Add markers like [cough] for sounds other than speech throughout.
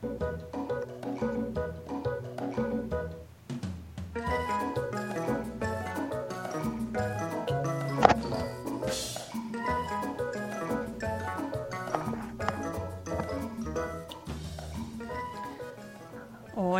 Thank you.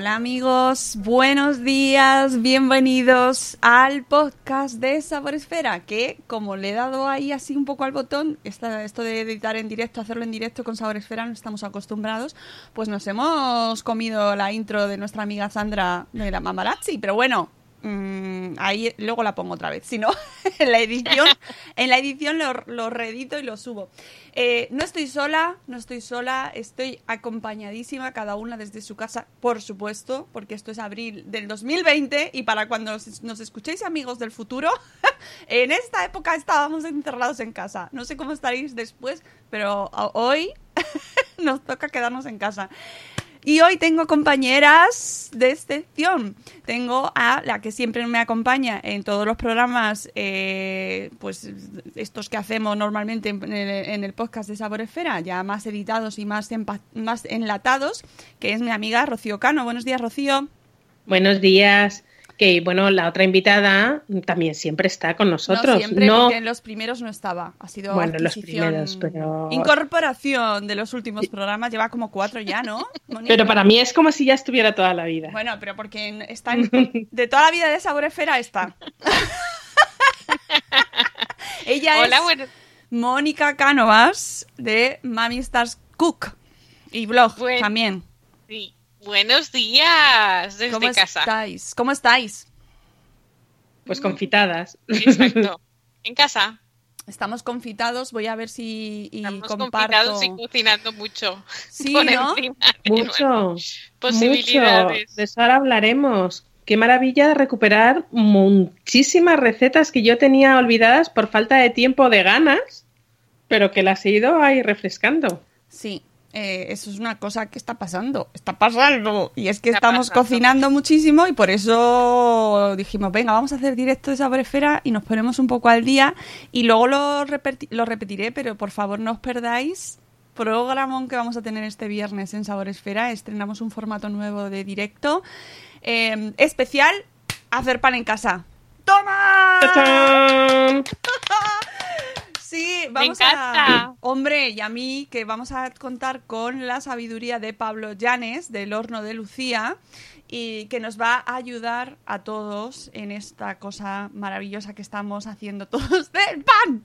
Amigos, buenos días, bienvenidos al podcast de Sabor Esfera, que como le he dado ahí así un poco al botón, esto de editar en directo, hacerlo en directo con Sabor Esfera, no estamos acostumbrados, pues nos hemos comido la intro de nuestra amiga Sandra de la Mamarazzi, pero bueno, Mm, ahí luego la pongo otra vez. Si no, [laughs] en la edición, [laughs] en la edición lo, lo reedito y lo subo. Eh, no estoy sola, no estoy sola, estoy acompañadísima, cada una desde su casa, por supuesto, porque esto es abril del 2020 y para cuando nos, nos escuchéis amigos del futuro, [laughs] en esta época estábamos encerrados en casa. No sé cómo estaréis después, pero hoy nos toca quedarnos en casa. Y hoy tengo compañeras de excepción. Tengo a la que siempre me acompaña en todos los programas, eh, pues estos que hacemos normalmente en el, podcast de Sabor Esfera, ya más editados y más, más enlatados, que es mi amiga Rocío Cano. Buenos días, Rocío. Buenos días que bueno, la otra invitada también siempre está con nosotros. No siempre, porque en los primeros no estaba. Ha sido bueno, los primeros, pero... incorporación de los últimos programas. Lleva como cuatro ya, ¿no? pero para mí es como si ya estuviera toda la vida. Bueno, pero porque está [laughs] de toda la vida de Sabor Esfera está. [laughs] Ella es Mónica Cánovas de Mami Stars Cook y blog también. Sí. Buenos días desde ¿Cómo casa. Estáis? ¿Cómo estáis? Pues confitadas. Exacto. [laughs] En casa. Estamos confitados, voy a ver si y Estamos comparto. confitados y cocinando mucho. Sí, ¿no? Mucho. Posibilidades. De eso ahora hablaremos. Qué maravilla recuperar muchísimas recetas que yo tenía olvidadas por falta de tiempo de ganas, pero que las he ido ahí refrescando. Sí, eh, eso es una cosa que está pasando, está pasando. Y es que estamos cocinando muchísimo y por eso dijimos, venga, vamos a hacer directo de Sabor Esfera y nos ponemos un poco al día. Y luego lo, lo repetiré, pero por favor no os perdáis programón que vamos a tener este viernes en Sabor Esfera. Estrenamos un formato nuevo de directo eh, especial, hacer pan en casa. ¡Toma! [laughs] Sí, vamos a. Hombre, y a mí que vamos a contar con la sabiduría de Pablo Llanes, del horno de Lucía, y que nos va a ayudar a todos en esta cosa maravillosa que estamos haciendo todos del pan.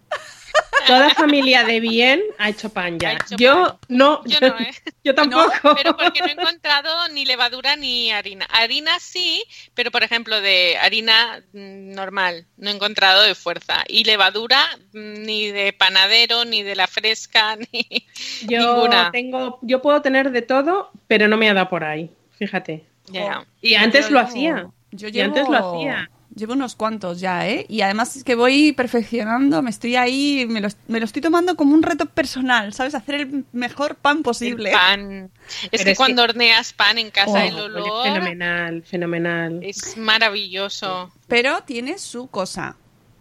Toda familia de bien ha hecho pan ya. yo no, yo, no, ¿eh? [laughs] yo tampoco. pero porque no he encontrado ni levadura ni harina. Harina sí, pero por ejemplo de harina mm, normal no he encontrado de fuerza y levadura mm, ni de panadero ni de la fresca [laughs] ni yo ninguna. Tengo, yo puedo tener de todo, pero no me ha dado por ahí. Fíjate. Y antes lo hacía. Yo y antes lo hacía. Llevo unos cuantos ya, ¿eh? Y además es que voy perfeccionando, me estoy ahí, me lo, me lo estoy tomando como un reto personal, ¿sabes? Hacer el mejor pan posible. El pan. Es que cuando horneas pan en casa, Oh, el olor Fenomenal, fenomenal. es maravilloso. Pero tiene su cosa.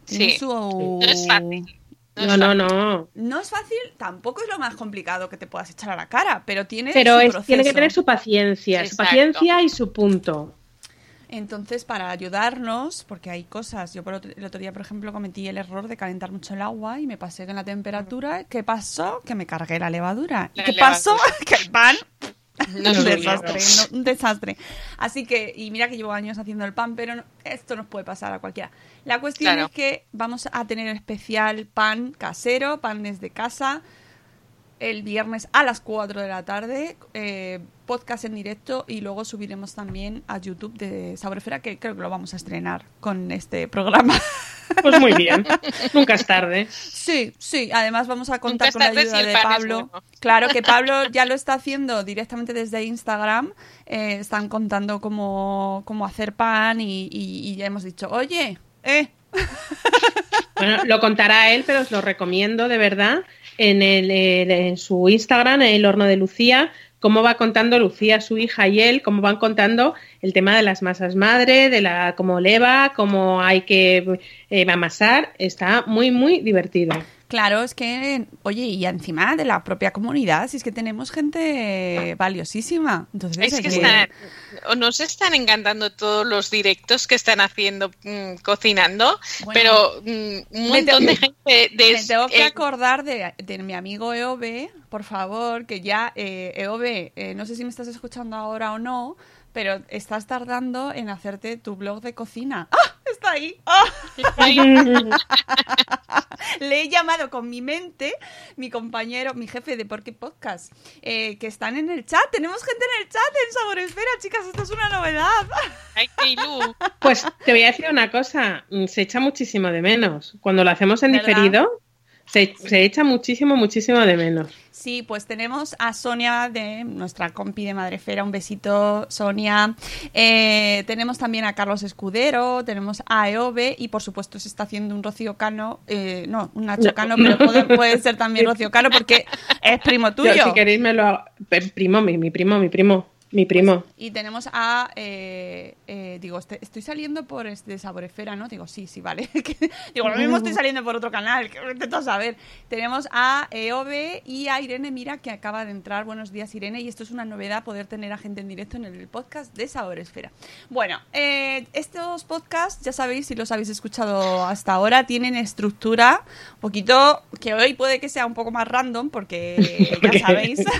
Tiene Sí. su... No es fácil. No, no, no. No es fácil, tampoco es lo más complicado que te puedas echar a la cara, pero tiene Pero su es, proceso. tiene que tener su paciencia, su paciencia y su punto. Entonces, para ayudarnos, porque hay cosas, yo por otro- el otro día, por ejemplo, cometí el error de calentar mucho el agua y me pasé en la temperatura. ¿Qué pasó? Que me cargué la levadura. ¿Y La qué levadura. pasó? [laughs] que el pan No un desastre, no, un desastre. Así que, y mira que llevo años haciendo el pan, pero no- esto nos puede pasar a cualquiera. La cuestión Claro. es que vamos a tener especial pan casero, pan desde casa, el viernes a las 4 de la tarde, eh, podcast en directo y luego subiremos también a YouTube de Saborefera, que creo que lo vamos a estrenar con este programa. Pues muy bien, nunca es tarde. Sí, sí, además vamos a contar Nunca con la ayuda si de Pablo. bueno. Claro que Pablo ya lo está haciendo directamente desde Instagram. eh, están contando cómo, cómo hacer pan y, y- y ya hemos dicho, oye, eh, Bueno, lo contará él, pero os lo recomiendo de verdad en, el, en su Instagram, en el horno de Lucía, cómo va contando Lucía, su hija y él, cómo van contando el tema de las masas madre, de la cómo leva, cómo hay que eh, amasar. Está muy, muy divertido. Claro, es que, oye, y encima de la propia comunidad, si es que tenemos gente valiosísima. Entonces, Es que que- están, o nos están encantando todos los directos que están haciendo mm, cocinando, Bueno, pero mm, un montón de gente de [coughs] Me tengo que eh, acordar de, de mi amigo EOB, por favor, que ya, eh, EOB, eh, no sé si me estás escuchando ahora o no, pero estás tardando en hacerte tu blog de cocina. ¡Ah! Está ahí. ¡Ah! Le he llamado con mi mente, mi compañero, mi jefe de Porque Podcast, eh, que están en el chat. Tenemos gente en el chat en Saboresfera, chicas, esto es una novedad. Ay. Pues te voy a decir una cosa, se echa muchísimo de menos. Cuando lo hacemos en ¿Verdad? diferido, se, se echa muchísimo, muchísimo de menos. Sí, pues tenemos a Sonia de nuestra compi de Madrefera. Un besito, Sonia. Eh, tenemos también a Carlos Escudero, tenemos a Eove y por supuesto se está haciendo un Rocío Cano. eh, no, un Nacho No. Cano, pero puede, puede ser también [laughs] Rocío Cano porque es primo tuyo. Yo, si queréis me lo hago. Primo, mi, mi primo, mi primo, mi primo. Y tenemos a. eh, eh, digo, este- estoy saliendo por este Saboresfera, ¿no? Digo, sí, sí, vale. [laughs] Digo, lo mismo estoy saliendo por otro canal, que intento saber. Tenemos a EOB y a Irene Mira, que acaba de entrar. Buenos días, Irene. Y esto es una novedad, poder tener a gente en directo en el podcast de Saboresfera. Bueno, eh, estos podcasts, ya sabéis, si los habéis escuchado hasta ahora, tienen estructura un poquito. que hoy puede que sea un poco más random, porque [laughs] ya Porque- [laughs]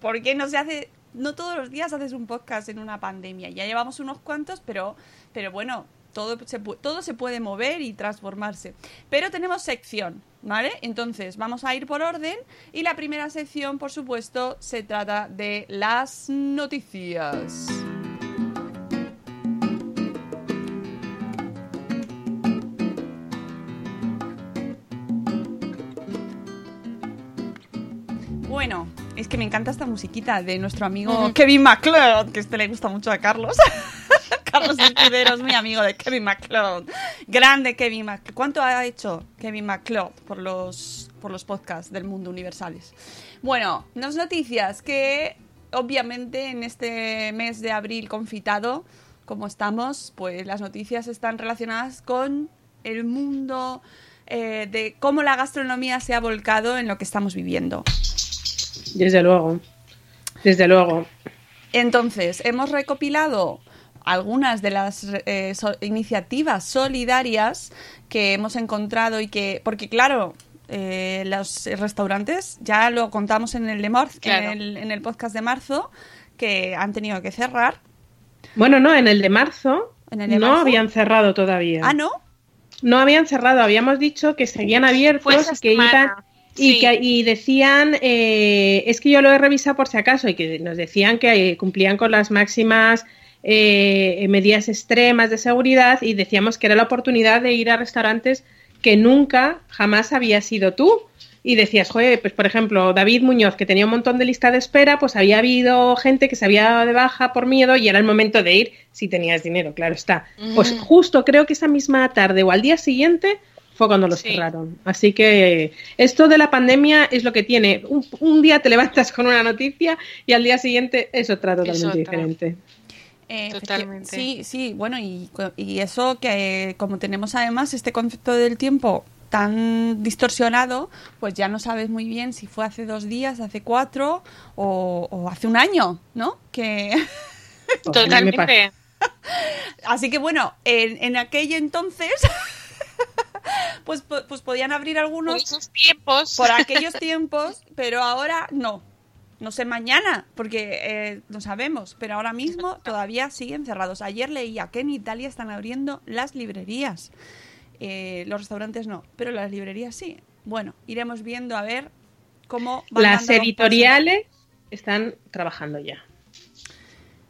sabéis. porque no se hace no todos los días haces un podcast en una pandemia. Ya llevamos unos cuantos pero pero bueno todo se, todo se puede mover y transformarse. Pero tenemos sección vale entonces vamos a ir por orden y la primera sección por supuesto se trata de las noticias es que me encanta esta musiquita de nuestro amigo. Kevin MacLeod, que este le gusta mucho a Carlos. [laughs] Carlos Escudero es mi amigo de Kevin MacLeod. Grande Kevin MacLeod. ¿Cuánto ha hecho Kevin MacLeod por los, por los podcasts del mundo universales? Bueno, unas noticias que obviamente en este mes de abril confitado, como estamos, pues las noticias están relacionadas con el mundo eh, de cómo la gastronomía se ha volcado en lo que estamos viviendo. Desde luego. Desde luego. Entonces, hemos recopilado algunas de las eh, so- iniciativas solidarias que hemos encontrado y que, porque claro, eh, los restaurantes, ya lo contamos en el, de marzo, Claro. en, el, en el podcast de marzo, que han tenido que cerrar. Bueno, no, en el de marzo ¿En el de no marzo? habían cerrado todavía. Ah, ¿no? No habían cerrado, habíamos dicho que seguían abiertos que semana, y, que, y decían, eh, es que yo lo he revisado por si acaso, y que nos decían que eh, cumplían con las máximas eh, medidas extremas de seguridad y decíamos que era la oportunidad de ir a restaurantes que nunca, jamás había sido tú. Y decías, joder, pues por ejemplo, David Muñoz, que tenía un montón de lista de espera, pues había habido gente que se había dado de baja por miedo y era el momento de ir si tenías dinero, claro está. Pues justo creo que esa misma tarde o al día siguiente fue cuando los Sí. cerraron. Así que esto de la pandemia es lo que tiene. Un, un día te levantas con una noticia y al día siguiente es otra totalmente otra. diferente. Eh, Totalmente. Sí, sí, bueno, y, eso que eh, como tenemos además este concepto del tiempo tan distorsionado, pues ya no sabes muy bien si fue hace dos días, hace cuatro o, o hace un año, ¿no? Que pase. Totalmente. [laughs] [laughs] así que bueno, en, en aquel entonces, [laughs] [laughs] pues, pues podían abrir Por algunos esos tiempos. por [laughs] aquellos tiempos, pero ahora no. No sé mañana, porque eh, no sabemos, pero ahora mismo todavía siguen cerrados. Ayer leía que en Italia están abriendo las librerías. Eh, los restaurantes no, pero las librerías sí. Bueno, iremos viendo a ver cómo van Las editoriales están trabajando ya.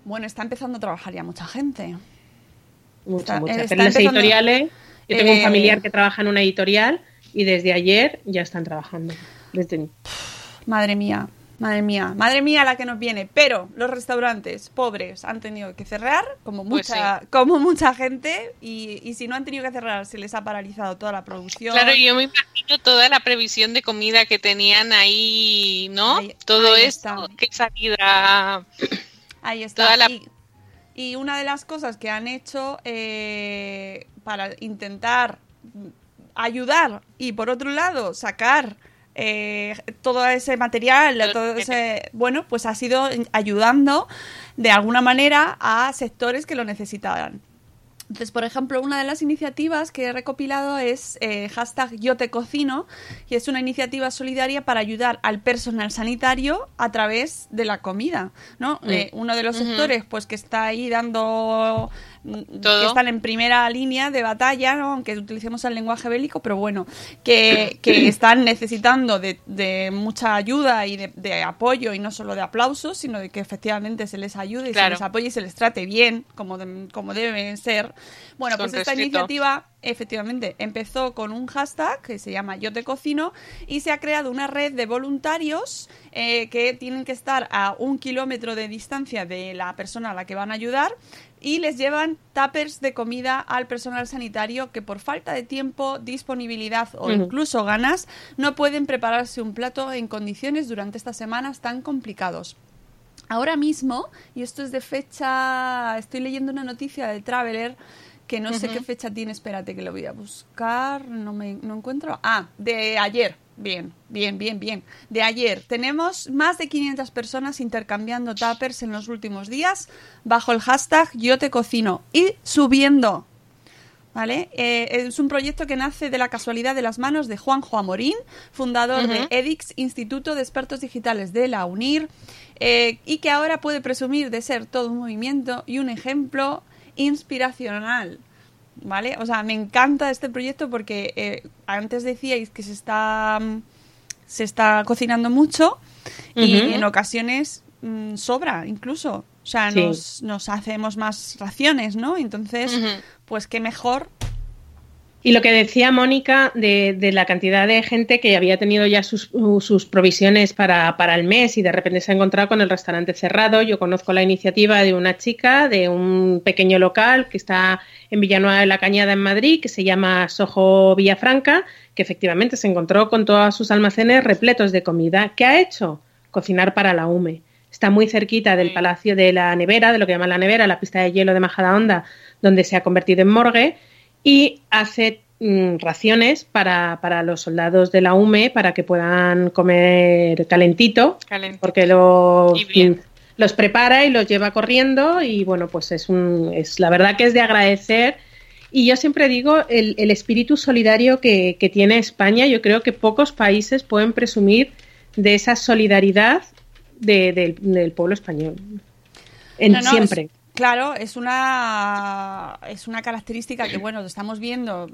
Bueno, está empezando a trabajar ya mucha gente. Mucha, Está- mucha. está Pero las empezando- editoriales, yo tengo Eh, un familiar que trabaja en una editorial y desde ayer ya están trabajando. Desde... Madre mía, madre mía, madre mía la que nos viene. Pero los restaurantes pobres han tenido que cerrar, como Pues mucha, como mucha gente, y, y si no han tenido que cerrar, se les ha paralizado toda la producción. Claro, yo me imagino toda la previsión de comida que tenían ahí, ¿no? Ahí- Todo ahí esto, está. qué salida. Ahí está. toda la- Y, y una de las cosas que han hecho eh, para intentar ayudar y por otro lado sacar eh, todo ese material, todo ese, bueno, pues ha sido ayudando de alguna manera a sectores que lo necesitaban. Entonces, por ejemplo, una de las iniciativas que he recopilado es eh, hashtag Yo te cocino, y es una iniciativa solidaria para ayudar al personal sanitario a través de la comida, ¿no? Eh, uno de los sectores, pues, que está ahí dando que están en primera línea de batalla, aunque utilicemos el lenguaje bélico, pero bueno, que, están necesitando de, mucha ayuda y de, apoyo y no solo de aplausos, sino de que efectivamente se les ayude y se les apoye y se les trate bien, como, como debe ser. Bueno, pues esta iniciativa efectivamente empezó con un hashtag que se llama Yo te cocino y se ha creado una red de voluntarios eh, que tienen que estar a un kilómetro de distancia de la persona a la que van a ayudar y les llevan tuppers de comida al personal sanitario que por falta de tiempo, disponibilidad o incluso ganas no pueden prepararse un plato en condiciones durante estas semanas tan complicados. Ahora mismo, y esto es de fecha, estoy leyendo una noticia de Traveler que no sé qué fecha tiene, espérate que lo voy a buscar, no me no encuentro. Ah, de ayer. Bien, bien, bien, bien. De ayer tenemos más de 500 personas intercambiando tuppers en los últimos días bajo el hashtag Yo te cocino y subiendo. ¿Vale? Eh, es un proyecto que nace de la casualidad de las manos de Juanjo Amorín, fundador de EDIX, Instituto de Expertos Digitales de la UNIR, eh, y que ahora puede presumir de ser todo un movimiento y un ejemplo inspiracional. ¿Vale? O sea, me encanta este proyecto porque eh, antes decíais que se está, mm, se está cocinando mucho y en ocasiones mm, sobra incluso. O sea, nos, nos, hacemos más raciones, ¿no? Entonces, pues qué mejor y lo que decía Mónica de, de, la cantidad de gente que había tenido ya sus, sus provisiones para, para, el mes y de repente se ha encontrado con el restaurante cerrado. Yo conozco la iniciativa de una chica de un pequeño local que está en Villanueva de la Cañada en Madrid, que se llama Sojo Villafranca, que efectivamente se encontró con todos sus almacenes repletos de comida. ¿Qué ha hecho? Cocinar para la UME. Está muy cerquita del Palacio de la Nevera, de lo que llaman la nevera, la pista de hielo de Majadahonda, donde se ha convertido en morgue y hace mm, raciones para, para, los soldados de la UME para que puedan comer calentito, porque lo, mm, los prepara y los lleva corriendo y bueno, pues es, un, es la verdad que es de agradecer. Y yo siempre digo, el, el espíritu solidario que, que, tiene España, yo creo que pocos países pueden presumir de esa solidaridad del pueblo español. En, siempre. Claro, es una, es una característica que, bueno, estamos viendo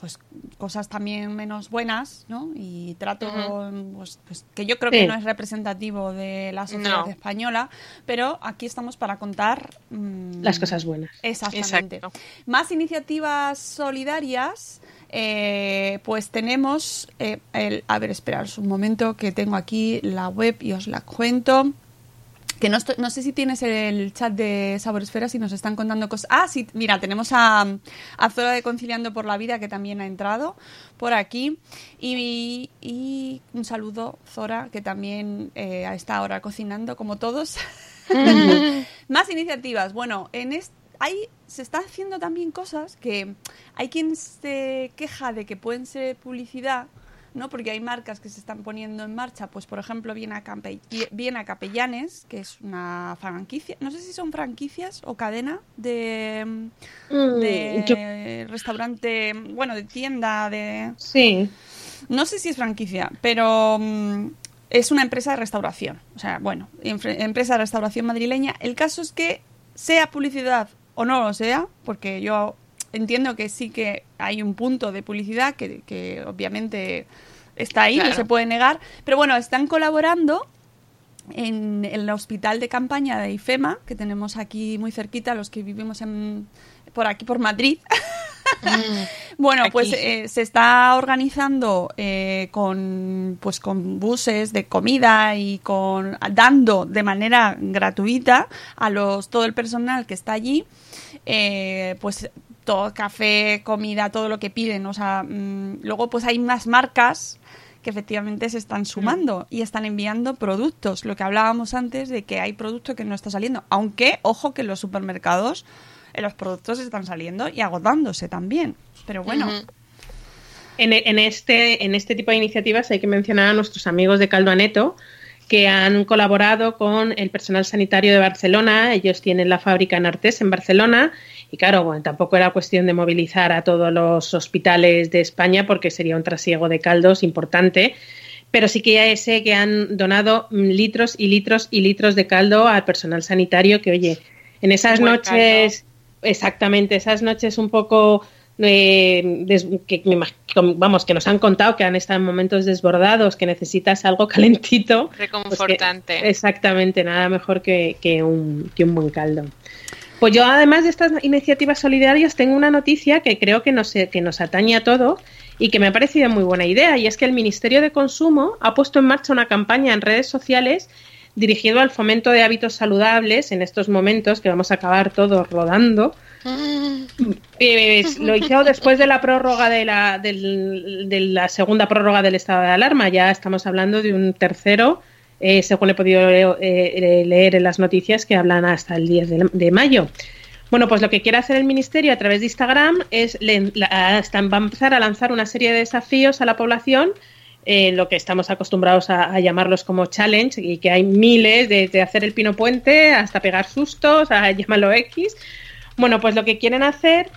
pues cosas también menos buenas, ¿no? Y trato, pues, pues, que yo creo que no es representativo de la sociedad española, pero aquí estamos para contar... Mm, Las cosas buenas. Exactamente. Más iniciativas solidarias... Eh, pues tenemos eh, el, a ver, esperaros un momento que tengo aquí la web y os la cuento que no, no, sé si tienes el chat de Saboresfera si nos están contando cosas. Ah, sí, mira, tenemos a, a Zora de Conciliando por la Vida que también ha entrado por aquí. Y, y un saludo, Zora, que también eh, está ahora cocinando como todos. [laughs] Más iniciativas. Bueno, en este hay, se están haciendo también cosas que hay quien se queja de que pueden ser publicidad, ¿no? Porque hay marcas que se están poniendo en marcha, pues por ejemplo Viena, a Capellanes, que es una franquicia, no sé si son franquicias o cadena de, mm, restaurante, bueno, de tienda, de... Sí. No sé si es franquicia, pero mm, es una empresa de restauración. O sea, bueno, empresa de restauración madrileña. El caso es que sea publicidad o no lo sea, porque yo entiendo que sí que hay un punto de publicidad que, obviamente está ahí, no se puede negar, pero bueno, están colaborando en, el hospital de campaña de IFEMA, que tenemos aquí muy cerquita, los que vivimos en, por aquí, por Madrid. Mm, [laughs] bueno, pues eh, se está organizando eh, con, pues, con buses de comida y con dando de manera gratuita a los todo el personal que está allí, eh, pues todo café, comida, todo lo que piden. O sea, mm, luego pues hay más marcas que efectivamente se están sumando y están enviando productos. Lo que hablábamos antes de que hay producto que no está saliendo. Aunque, ojo, que en los supermercados eh, los productos están saliendo y agotándose también. Pero bueno. en, en, este, en este tipo de iniciativas hay que mencionar a nuestros amigos de Caldo Aneto, que han colaborado con el personal sanitario de Barcelona. Ellos tienen la fábrica en Artés, en Barcelona. Y claro, bueno, tampoco era cuestión de movilizar a todos los hospitales de España porque sería un trasiego de caldos importante. Pero sí que ya sé que han donado litros y litros y litros de caldo al personal sanitario que, oye, en esas noches, exactamente, esas noches un poco eh, que, vamos, que nos han contado que han estado en momentos desbordados, que necesitas algo [laughs] calentito. Pues Reconfortante. exactamente, nada mejor que, un, que un buen caldo. Pues yo, además de estas iniciativas solidarias, tengo una noticia que creo que nos, que nos atañe a todo y que me ha parecido muy buena idea, y es que el Ministerio de Consumo ha puesto en marcha una campaña en redes sociales dirigido al fomento de hábitos saludables en estos momentos que vamos a acabar todos rodando eh, lo hizo después de la prórroga de la, de la segunda prórroga del estado de alarma. Ya estamos hablando de un tercero, eh, según he podido eh, leer en las noticias que hablan hasta el 10 de, mayo. Bueno, pues lo que quiere hacer el Ministerio a través de Instagram es va a empezar a lanzar una serie de desafíos a la población lo que estamos acostumbrados a, llamarlos como challenge y que hay miles, desde hacer el pino puente hasta pegar sustos, a llamarlo X, bueno, pues lo que quieren hacer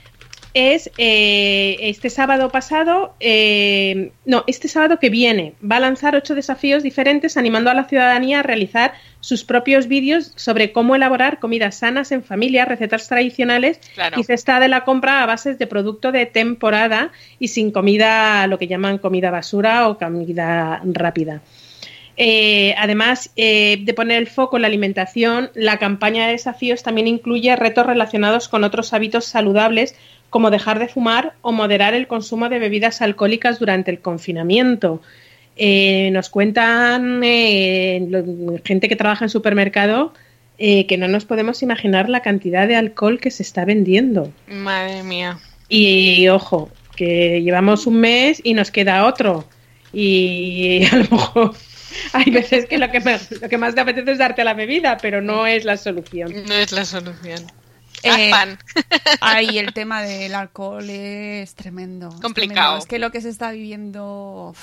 es eh, este sábado pasado, eh, no, este sábado que viene, va a lanzar ocho desafíos diferentes animando a la ciudadanía a realizar sus propios vídeos sobre cómo elaborar comidas sanas en familia, recetas tradicionales y cesta de la compra a bases de producto de temporada y sin comida, lo que llaman comida basura o comida rápida. Eh, además eh, de poner el foco en la alimentación, la campaña de desafíos también incluye retos relacionados con otros hábitos saludables como dejar de fumar o moderar el consumo de bebidas alcohólicas durante el confinamiento. Eh, nos cuentan gente que trabaja en supermercado que no nos podemos imaginar la cantidad de alcohol que se está vendiendo. Madre mía. Y ojo, que llevamos un mes y nos queda otro. Y [laughs] a lo mejor hay veces que lo que, lo que más te apetece es darte la bebida, pero no es la solución. No es la solución. Eh, ahí [laughs] el tema del alcohol es tremendo. Complicado. Es, que lo que se está viviendo,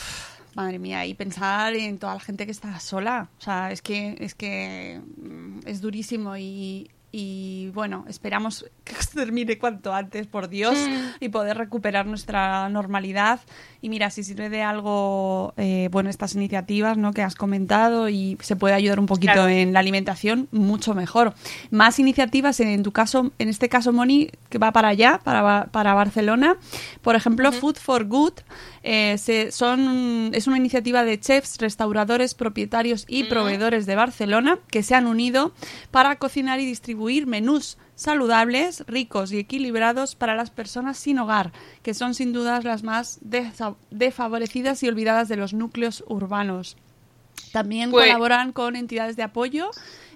madre mía, y pensar en toda la gente que está sola. O sea, es que es que mm, es durísimo y y bueno, esperamos que [laughs] se termine cuanto antes, por Dios, mm. y poder recuperar nuestra normalidad. Y mira, si sirve de algo, eh, bueno, estas iniciativas ¿no? que has comentado y se puede ayudar un poquito en la alimentación, mucho mejor. Más iniciativas, en tu caso, en este caso, Moni, que va para allá, para, para Barcelona. Por ejemplo, Food for Good eh, son, es una iniciativa de chefs, restauradores, propietarios y proveedores de Barcelona que se han unido para cocinar y distribuir menús saludables, ricos y equilibrados para las personas sin hogar, que son sin dudas las más desfavorecidas y olvidadas de los núcleos urbanos. También pues colaboran con entidades de apoyo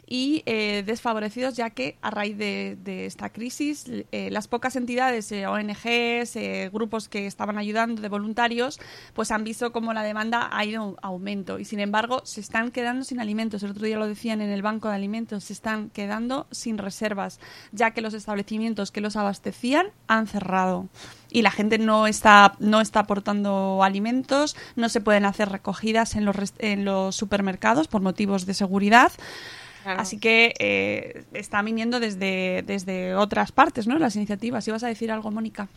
y eh, desfavorecidos, ya que a raíz de, esta crisis, eh, las pocas entidades, eh, ONGs, grupos que estaban ayudando de voluntarios, pues han visto como la demanda ha ido en aumento y sin embargo se están quedando sin alimentos. El otro día lo decían en el banco de alimentos, se están quedando sin reservas, ya que los establecimientos que los abastecían han cerrado y la gente no está no está aportando alimentos, no se pueden hacer recogidas en los en los supermercados por motivos de seguridad. Así que eh, está viniendo desde, desde otras partes, ¿no? Las iniciativas. ¿Ibas a decir algo, Mónica?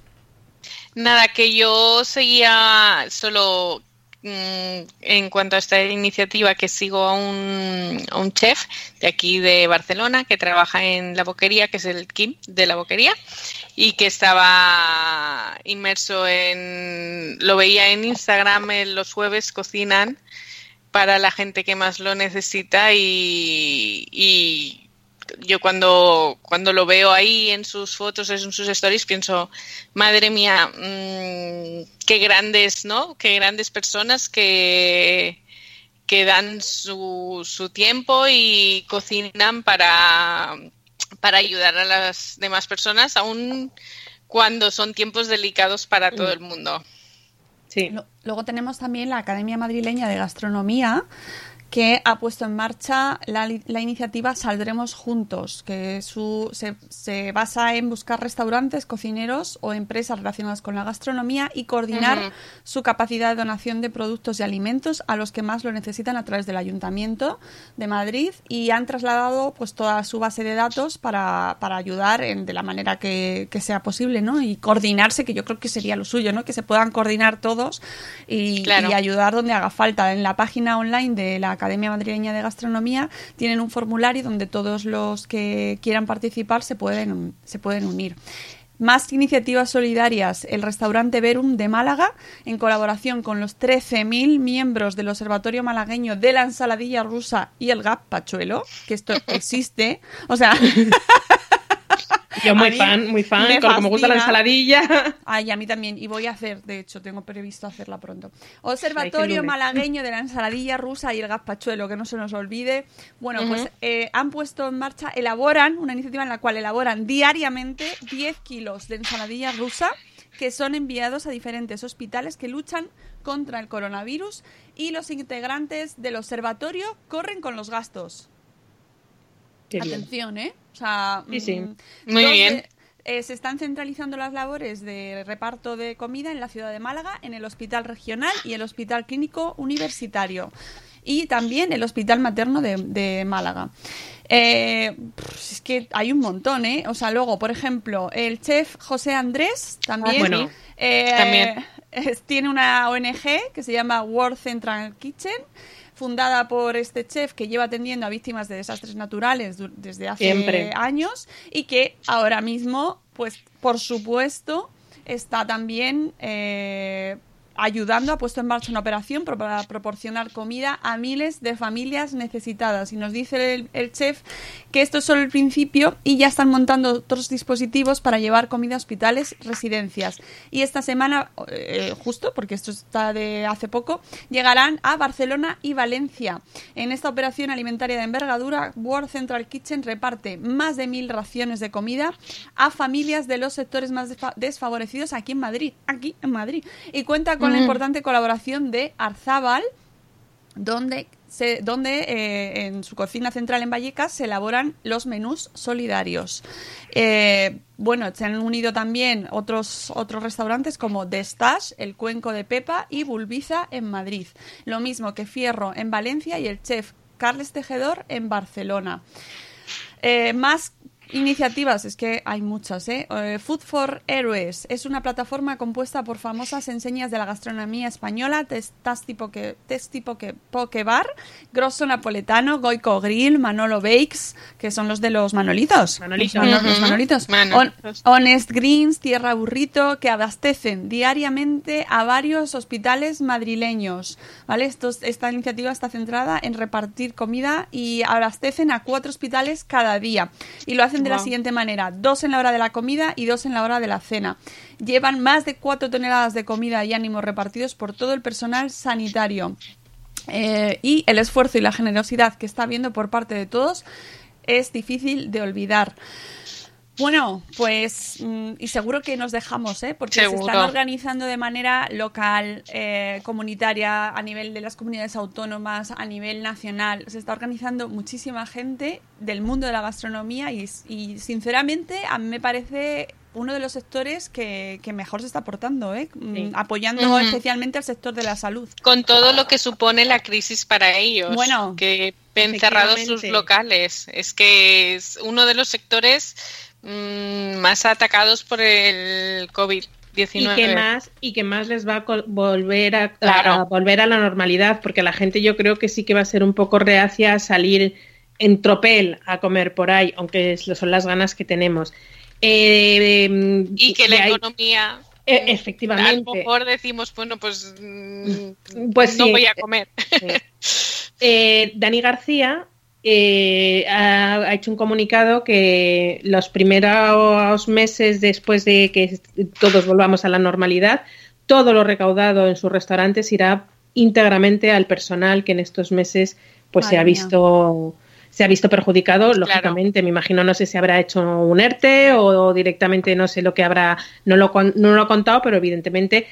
Nada, que yo seguía solo mm, en cuanto a esta iniciativa que sigo a un, a un chef de aquí de Barcelona que trabaja en la boquería, que es el Kim de la boquería, y que estaba inmerso en, lo veía en Instagram, en los jueves cocinan para la gente que más lo necesita y, yo cuando, cuando lo veo ahí en sus fotos, en sus stories, pienso, madre mía, mm, qué grandes, ¿no? Qué grandes personas que, que dan su, su tiempo y cocinan para, para ayudar a las demás personas, aun cuando son tiempos delicados para todo el mundo. Sí. Luego tenemos también la Academia Madrileña de Gastronomía, que ha puesto en marcha la, la iniciativa Saldremos Juntos, que su, se, se, basa en buscar restaurantes, cocineros o empresas relacionadas con la gastronomía y coordinar uh -huh. su capacidad de donación de productos y alimentos a los que más lo necesitan a través del Ayuntamiento de Madrid y han trasladado pues toda su base de datos para, para ayudar en, de la manera que, que, sea posible, ¿no? Y coordinarse, que yo creo que sería lo suyo, ¿no? Que se puedan coordinar todos y, claro. y ayudar donde haga falta. En la página online de la Academia Madrileña de Gastronomía tienen un formulario donde todos los que quieran participar se pueden, se pueden unir. Más iniciativas solidarias. El restaurante Verum de Málaga, en colaboración con los 13.000 miembros del Observatorio Malagueño de la Ensaladilla Rusa y el Gazpachuelo, que esto [laughs] existe. O sea. [laughs] Yo muy fan, muy fan, me como me gusta la ensaladilla. [laughs] Ay, a mí también. Y voy a hacer, de hecho, tengo previsto hacerla pronto. Observatorio Malagueño de la ensaladilla rusa y el gazpachuelo, que no se nos olvide. Bueno, uh -huh. pues eh, han puesto en marcha, elaboran una iniciativa en la cual elaboran diariamente 10 kilos de ensaladilla rusa que son enviados a diferentes hospitales que luchan contra el coronavirus y los integrantes del observatorio corren con los gastos. Qué Atención, ¿eh? O sea, sí, sí. Mm, Muy bien. Eh, se están centralizando las labores de reparto de comida en la ciudad de Málaga, en el Hospital Regional y el Hospital Clínico Universitario. Y también el Hospital Materno de, de Málaga. Eh, es que hay un montón, ¿eh? O sea, luego, por ejemplo, el chef José Andrés también, bueno, eh, también. [laughs] Tiene una ONG que se llama World Central Kitchen fundada por este chef que lleva atendiendo a víctimas de desastres naturales desde hace Siempre. años y que ahora mismo, pues por supuesto, está también eh, ayudando, ha puesto en marcha una operación para proporcionar comida a miles de familias necesitadas. Y nos dice el, el, chef que esto es solo el principio y ya están montando otros dispositivos para llevar comida a hospitales, residencias. Y esta semana, eh, justo porque esto está de hace poco, llegarán a Barcelona y Valencia. En esta operación alimentaria de envergadura, World Central Kitchen reparte más de mil raciones de comida a familias de los sectores más desfavorecidos aquí en Madrid, aquí en Madrid. Y cuenta con con la importante colaboración de Arzábal, donde, se, donde eh, en su cocina central en Vallecas se elaboran los menús solidarios. Eh, bueno, se han unido también otros, otros restaurantes como The Stash, El Cuenco de Pepa y Bulbiza en Madrid. Lo mismo que Fierro en Valencia y el chef Carles Tejedor en Barcelona. Eh, más Iniciativas, es que hay muchas, ¿eh? ¿eh? Food for Heroes es una plataforma compuesta por famosas enseñas de la gastronomía española, Testas tipo que, test tipo que Poke Bar, Grosso Napoletano, Goico Grill, Manolo Bakes, que son los de los Manolitos. Manolitos. Los, Manol, uh -huh. los Manolitos. Manolitos. On, Honest Greens, Tierra Burrito, que abastecen diariamente a varios hospitales madrileños, ¿vale? Esto, esta iniciativa está centrada en repartir comida y abastecen a cuatro hospitales cada día. Y lo hacen de wow. la siguiente manera, dos en la hora de la comida y dos en la hora de la cena. Llevan más de cuatro toneladas de comida y ánimos repartidos por todo el personal sanitario. Eh, y el esfuerzo y la generosidad que está habiendo por parte de todos es difícil de olvidar. Bueno, pues mm, y seguro que nos dejamos, ¿eh? porque seguro. se están organizando de manera local, eh, comunitaria, a nivel de las comunidades autónomas, a nivel nacional. Se está organizando muchísima gente del mundo de la gastronomía y, y sinceramente a mí me parece uno de los sectores que, que mejor se está aportando, ¿eh? sí. apoyando uh -huh. especialmente al sector de la salud. Con todo lo que supone la crisis para ellos. Bueno, que ven cerrados sus locales. Es que es uno de los sectores mmm, más atacados por el COVID. 19. Y que más y que más les va a volver a, claro. a, volver a la normalidad porque la gente yo creo que sí que va a ser un poco reacia a salir en tropel a comer por ahí aunque son las ganas que tenemos eh, y que la hay, economía eh, efectivamente a lo mejor decimos bueno pues, pues no sí, voy a comer sí. eh, Dani García eh, ha, ha, hecho un comunicado que los primeros meses después de que todos volvamos a la normalidad, todo lo recaudado en sus restaurantes irá íntegramente al personal que en estos meses pues Madre se ha visto se ha visto perjudicado, lógicamente, claro. me imagino, no sé si habrá hecho un ERTE o directamente no sé lo que habrá, no lo, no lo ha contado, pero evidentemente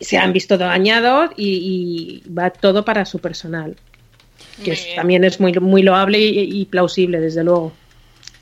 se han visto dañados y, y va todo para su personal. Que es- también es muy, muy loable y, y plausible, desde luego.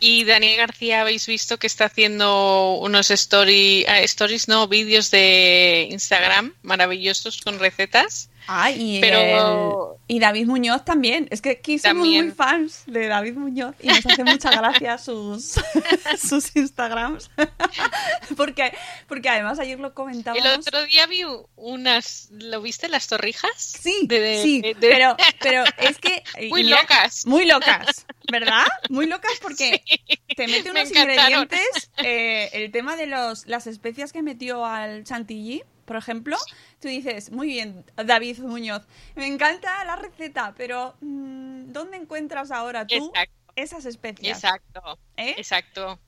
Y Daniel García, habéis visto que está haciendo unos story, ah, stories, no, vídeos de Instagram maravillosos con recetas. Ay, y, Pero- el- y David Muñoz también. Es que aquí somos También. muy fans de David Muñoz y nos hace mucha gracia sus, [laughs] [laughs] sus Instagrams. [laughs] porque, porque además ayer lo comentábamos. El otro día vi unas, ¿lo viste? Las torrijas. Sí, De- de- sí, de- pero, pero es que... Muy mira, locas. Muy locas, ¿verdad? Muy locas porque te mete me unos ingredientes. eh, el tema de los, las especias que metió al chantilly, por ejemplo, tú dices, muy bien, David Muñoz, me encanta la receta, pero mm, ¿dónde encuentras ahora tú Exacto, esas especias? exacto, ¿Eh? exacto.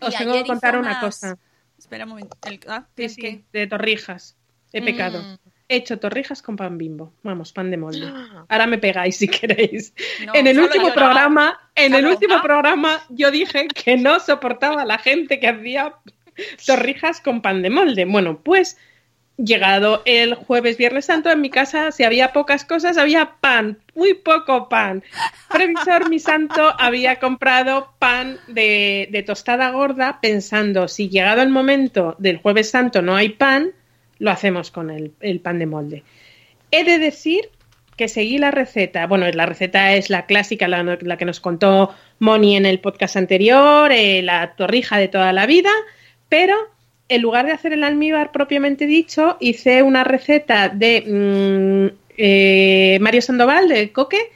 Y Os tengo que contar una cosa. Espera un momento. el- ah, Sí, ¿el sí, qué? de torrijas. He pecado. Mm. He hecho torrijas con pan bimbo. Vamos, pan de molde. [gasps] Ahora me pegáis si queréis. No, en el último no. programa, en el último programa, yo dije que no soportaba a la gente que hacía torrijas con pan de molde. Bueno, pues llegado el jueves, viernes santo, en mi casa, si había pocas cosas, había pan, muy poco pan. Previsor, mi santo, había comprado pan de, tostada gorda pensando, si llegado el momento del jueves santo no hay pan, lo hacemos con el, pan de molde. He de decir que seguí la receta. Bueno, la receta es la clásica, la, la que nos contó Moni en el podcast anterior, eh, la torrija de toda la vida, pero en lugar de hacer el almíbar propiamente dicho, hice una receta de mm, eh, Mario Sandoval, de Coque,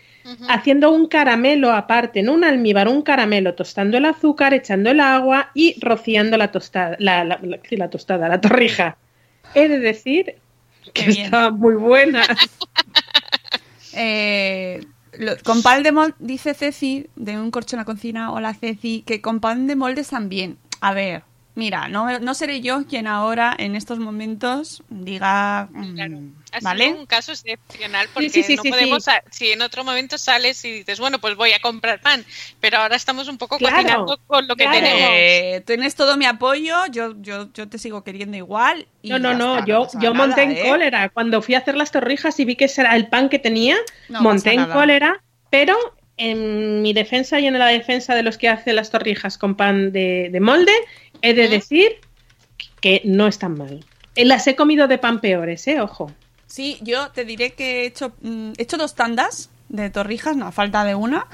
haciendo un caramelo aparte, no un almíbar, un caramelo, tostando el azúcar, echando el agua y rociando la tostada, la, la- la- sí, la tostada, la torrija. He de decir que Qué bien. estaba muy buena. [laughs] Eh, lo- con pan de molde, dice Ceci, de un corcho en la cocina, hola Ceci, que con pan de moldes también. A ver, mira, no, no seré yo quien ahora, en estos momentos, diga... mm, Claro. Ha ¿Vale? sido un caso excepcional porque sí, sí, no sí, podemos, si en otro momento sales y dices, bueno, pues voy a comprar pan, pero ahora estamos un poco Claro, cocinando con lo que claro. tenemos. Eh, tienes todo mi apoyo, yo, yo, yo te sigo queriendo igual. y No, no, no, está, yo, yo nada, monté en ¿eh? cólera. Cuando fui a hacer las torrijas y vi que ese era el pan que tenía, No monté en nada. cólera, pero en mi defensa y en la defensa de los que hacen las torrijas con pan de, de molde, he de decir que no están mal. Eh, Las he comido de pan peores, ¿eh? Ojo. Sí, yo te diré que he hecho, mm, he hecho dos tandas de torrijas, no, a falta de una.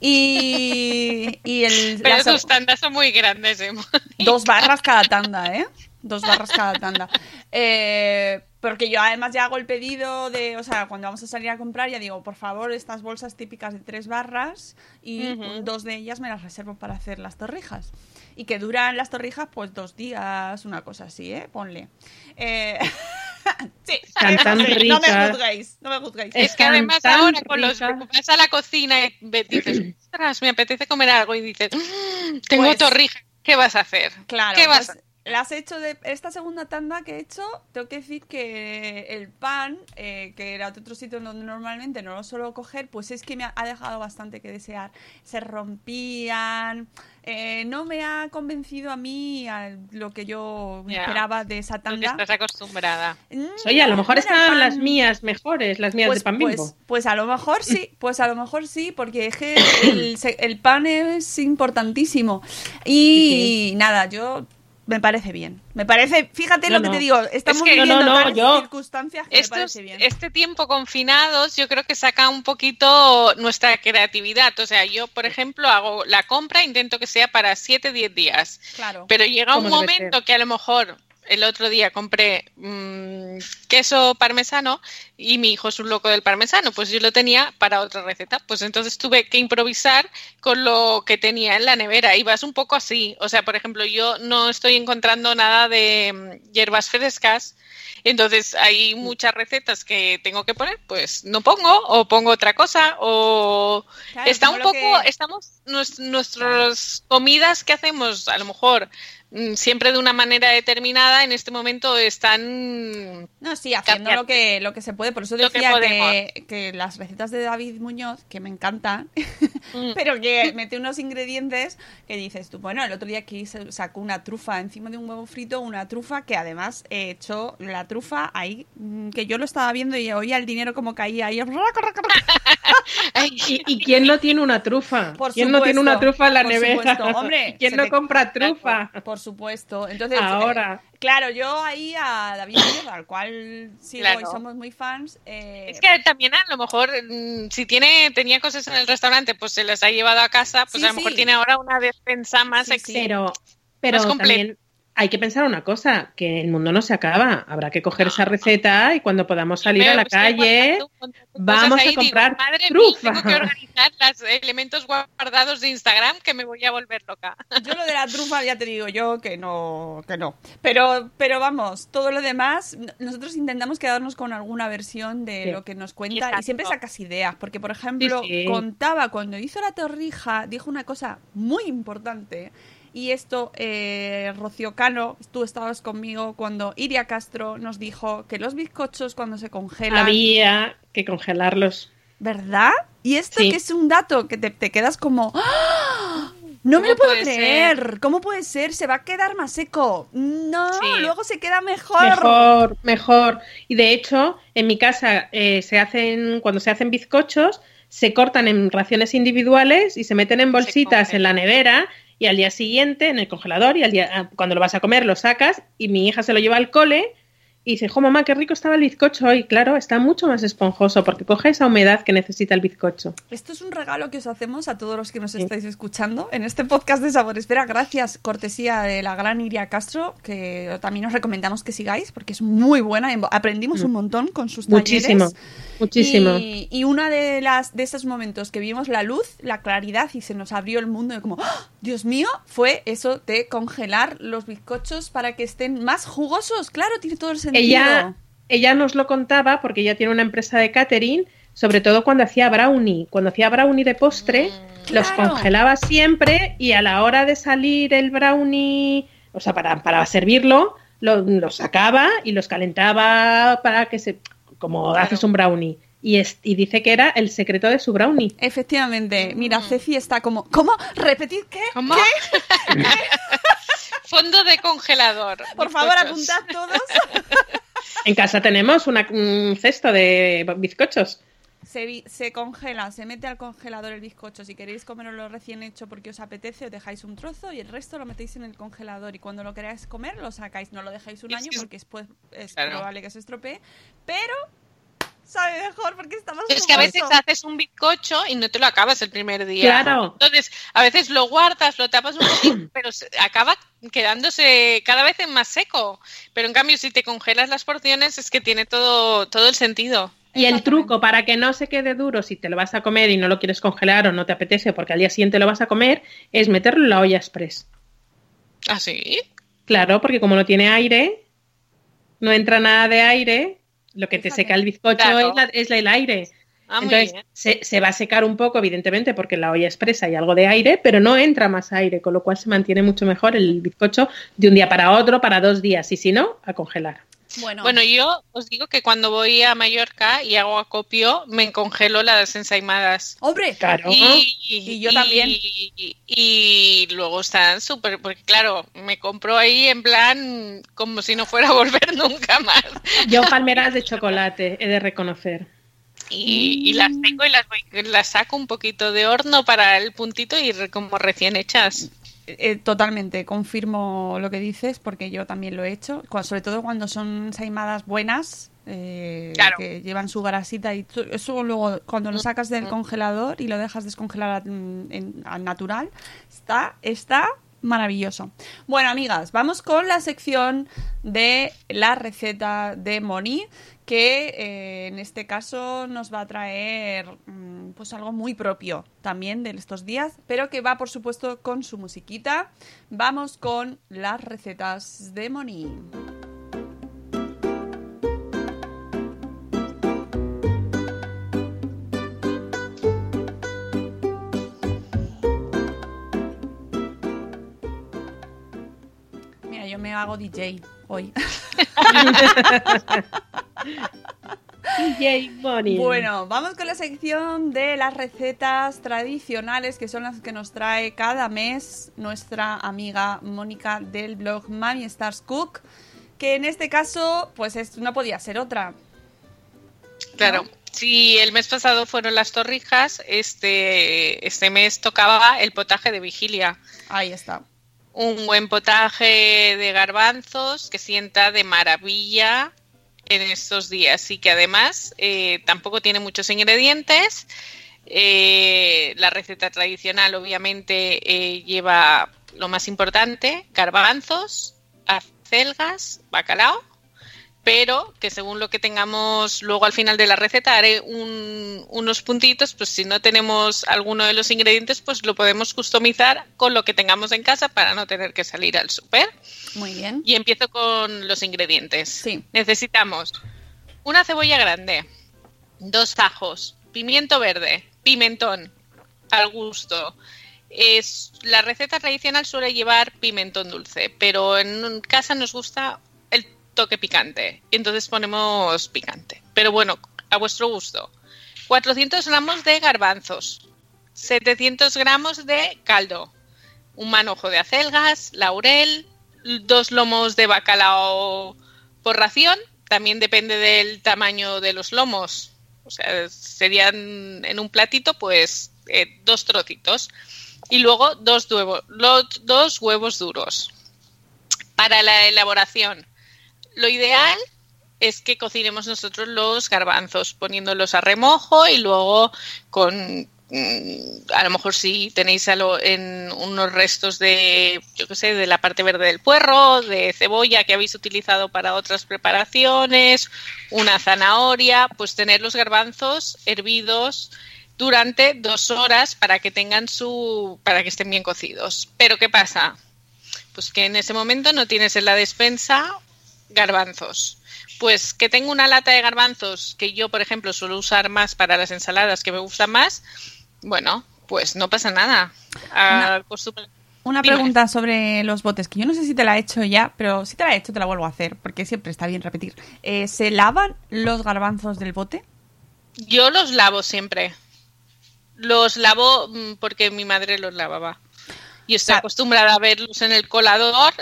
Y, [laughs] y el, Pero la- tus tandas son muy grandes, ¿eh? [laughs] Dos barras cada tanda, ¿eh? Dos barras cada tanda. Eh, porque yo además ya hago el pedido de, o sea, cuando vamos a salir a comprar ya digo, por favor, estas bolsas típicas de tres barras y dos de ellas me las reservo para hacer las torrijas. Y que duran las torrijas pues dos días, una cosa así, ¿eh? Ponle. Eh, [laughs] sí, [laughs] tan sí, no me ricas. juzguéis, no me juzguéis. Es que además ahora con los ricas. vas a la cocina y dices, [clears throat] ostras, me apetece comer algo y dices, "Mm, tengo Pues- torrija, ¿qué vas a hacer? Claro, ¿Qué vas pues, las he hecho de esta segunda tanda que he hecho, tengo que decir que el pan, eh, que era de otro sitio donde normalmente no lo suelo coger, pues es que me ha dejado bastante que desear. Se rompían, eh, no me ha convencido a mí a lo que yo Ya. esperaba de esa Lo que tanda. estás acostumbrada. Mm, Oye, a lo mejor estaban pan- las mías mejores, las mías pues, de pan bimbo. pues, pues a lo mejor sí, pues a lo mejor sí, porque es que el, pan es importantísimo. Y Sí, nada, yo me parece bien. Me parece, fíjate No, lo que no. te digo, estamos Es que- viviendo no, yo- circunstancias que me Estos, parece bien. este tiempo confinados yo creo que saca un poquito nuestra creatividad. O sea, yo, por ejemplo, hago la compra, intento que sea para 7, 10 días. Claro. Pero llega un momento ser. que a lo mejor el otro día compré mm, queso parmesano y mi hijo es un loco del parmesano, pues yo lo tenía para otra receta. Pues entonces tuve que improvisar con lo que tenía en la nevera y vas un poco así. O sea, por ejemplo, yo no estoy encontrando nada de mm, hierbas frescas. Entonces hay muchas recetas que tengo que poner, pues no pongo o pongo otra cosa o Claro, está un poco, que- estamos nues- nuestras comidas que hacemos a lo mejor siempre de una manera determinada en este momento están No, sí, haciendo lo que, lo que se puede. Por eso que decía que, las recetas de David Muñoz, que me encantan, Mm. [laughs] pero que mete unos ingredientes que dices tú, bueno, el otro día aquí se sacó una trufa encima de un huevo frito, una trufa que además he hecho la, trufa ahí, mm, que yo lo estaba viendo y oía el dinero como caía ahí. [laughs] [laughs] ¿Y, y quién no tiene una trufa? Por ¿Quién no tiene una trufa en la por nevera? supuesto. Hombre, ¿Quién no te- compra trufa? Por supuesto. Entonces, Ahora. eh, claro, yo ahí a David al cual sigo y Claro. somos muy fans. eh, Es que también a lo mejor mm, si tiene tenía cosas en el restaurante, pues se las ha llevado a casa, pues Sí, a lo mejor sí. tiene ahora una despensa más Sí. Pero, pero Más completo. también hay que pensar una cosa, que el mundo no se acaba. Habrá que coger esa receta y cuando podamos salir a la estoy calle, vamos a digo, comprar mía, trufa". tengo que organizar los elementos guardados de Instagram que me voy a volver loca. Yo lo de la trufa ya te digo yo que no, que no. Pero, pero vamos, todo lo demás, nosotros intentamos quedarnos con alguna versión de Sí. lo que nos cuenta y siempre sacas ideas, porque por ejemplo, Sí, sí. contaba cuando hizo la torrija, dijo una cosa muy importante. Y esto, eh, Rocío Cano, tú estabas conmigo cuando Iria Castro nos dijo que los bizcochos cuando se congelan, había que congelarlos. ¿verdad? Y esto Sí. que es un dato que te, te quedas como... ¡Ah! No me ¿Cómo lo puedo creer. ¿Cómo puede ser? Se va a quedar más seco. No, Sí. luego se queda mejor. Mejor, mejor. Y de hecho, en mi casa eh, se hacen, cuando se hacen bizcochos, se cortan en raciones individuales y se meten en bolsitas en la nevera y al día siguiente en el congelador y al día, ah, cuando lo vas a comer lo sacas y mi hija se lo lleva al cole y dice, jo mamá, qué rico estaba el bizcocho hoy. Claro, está mucho más esponjoso porque coge esa humedad que necesita el bizcocho. Esto es un regalo que os hacemos a todos los que nos estáis escuchando en este podcast de Sabor Espera. Gracias, cortesía de la gran Iria Castro, que también os recomendamos que sigáis porque es muy buena. Aprendimos un montón con sus talleres. Muchísimo, muchísimo. Y, y una de las de esos momentos que vimos la luz, la claridad y se nos abrió el mundo de como, ¡Ah! Dios mío, fue eso de congelar los bizcochos para que estén más jugosos. Claro, tiene todo el sentido. Ella, ella nos lo contaba porque ella tiene una empresa de catering, sobre todo cuando hacía brownie. Cuando hacía brownie de postre, los Claro. congelaba siempre y a la hora de salir el brownie, o sea, para, para servirlo, lo, lo sacaba y los calentaba para que se... como Claro. haces un brownie. Y, es, y dice que era el secreto de su brownie. Efectivamente, mira, Ceci está como, ¿cómo? ¿Repetid qué? ¿Cómo? [laughs] Fondo de congelador. [laughs] Por favor, apuntad todos. [laughs] En casa tenemos una- un cesto de bizcochos. Se, se congela, se mete al congelador el bizcocho. Si queréis comerlo recién hecho porque os apetece, os dejáis un trozo y el resto lo metéis en el congelador. Y cuando lo queráis comer, lo sacáis. No lo dejáis un año porque después es Claro. probable que se estropee. Pero sabe mejor porque está más Es que a veces haces un bizcocho y no te lo acabas el primer día. Claro. Entonces, a veces lo guardas, lo tapas un poquito, [coughs] pero se- acaba quedándose cada vez más seco. Pero en cambio, si te congelas las porciones, es que tiene todo, todo el sentido. Y el truco para que no se quede duro si te lo vas a comer y no lo quieres congelar o no te apetece porque al día siguiente lo vas a comer es meterlo en la olla express. ¿Ah, sí? Claro, porque como no tiene aire, no entra nada de aire, lo que te seca el bizcocho Claro. es, la- es el aire. Ah, muy Entonces bien. se, se va a secar un poco, evidentemente, porque en la olla expresa hay algo de aire, pero no entra más aire, con lo cual se mantiene mucho mejor el bizcocho de un día para otro, para dos días, y si no, a congelar. Bueno, Bueno, yo os digo que cuando voy a Mallorca y hago acopio, me congelo las ensaimadas. hombre, Claro. Y, Y yo también. Y, y luego están súper, porque claro, me compro ahí en plan como si no fuera a volver [laughs] nunca más. Yo palmeras de chocolate, he de reconocer. Y, y las tengo y las, voy- las saco un poquito de horno para el puntito y re- como recién hechas. Eh, totalmente, confirmo lo que dices porque yo también lo he hecho, sobre todo cuando son saimadas buenas, eh, Claro. que llevan su grasita y eso luego cuando lo sacas del Mm. congelador y lo dejas descongelar mm, al natural, está, está maravilloso. Bueno, amigas, vamos con la sección de la receta de Moni, que eh, en este caso nos va a traer mm, pues algo muy propio también de estos días, pero que va por supuesto con su musiquita. Vamos con las recetas de Moni. Mira, yo me hago DJ hoy. [laughs] Bueno, vamos con la sección de las recetas tradicionales que son las que nos trae cada mes nuestra amiga Mónica del blog Mami Stars Cook, que en este caso, pues es, no podía ser otra. Claro. Si el mes pasado fueron las torrijas, este, este mes tocaba el potaje de vigilia. Ahí está. Un buen potaje de garbanzos que sienta de maravilla en estos días y que además eh, tampoco tiene muchos ingredientes. Eh, la receta tradicional obviamente eh, lleva lo más importante, garbanzos, acelgas, bacalao pero que según lo que tengamos luego al final de la receta haré unos puntitos, pues si no tenemos alguno de los ingredientes, pues lo podemos customizar con lo que tengamos en casa para no tener que salir al súper. Muy bien. Y empiezo con los ingredientes. Sí. Necesitamos una cebolla grande, dos ajos, pimiento verde, pimentón al gusto. Es, la receta tradicional suele llevar pimentón dulce, pero en casa nos gusta toque picante. Entonces ponemos picante. Pero bueno, a vuestro gusto. 400 gramos de garbanzos. 700 gramos de caldo. Un manojo de acelgas, laurel, dos lomos de bacalao por ración. También depende del tamaño de los lomos. O sea, serían en un platito, pues eh, dos trocitos. Y luego dos, dos huevos duros. Para la elaboración, lo ideal es que cocinemos nosotros los garbanzos poniéndolos a remojo y luego con mm, a lo mejor si tenéis en unos restos de yo qué sé de la parte verde del puerro de cebolla que habéis utilizado para otras preparaciones una zanahoria pues tener los garbanzos hervidos durante dos horas para que tengan su para que estén bien cocidos. Pero qué pasa pues que en ese momento no tienes en la despensa garbanzos. Pues que tengo una lata de garbanzos que yo, por ejemplo, suelo usar más para las ensaladas que me gustan más, bueno, pues no pasa nada. Una, pregunta sobre los botes, que yo no sé si te la he hecho ya, pero si te la he hecho te la vuelvo a hacer, porque siempre está bien repetir. Eh, ¿Se lavan los garbanzos del bote? Yo los lavo siempre. Los lavo mm, porque mi madre los lavaba. Y estoy acostumbrada a verlos en el colador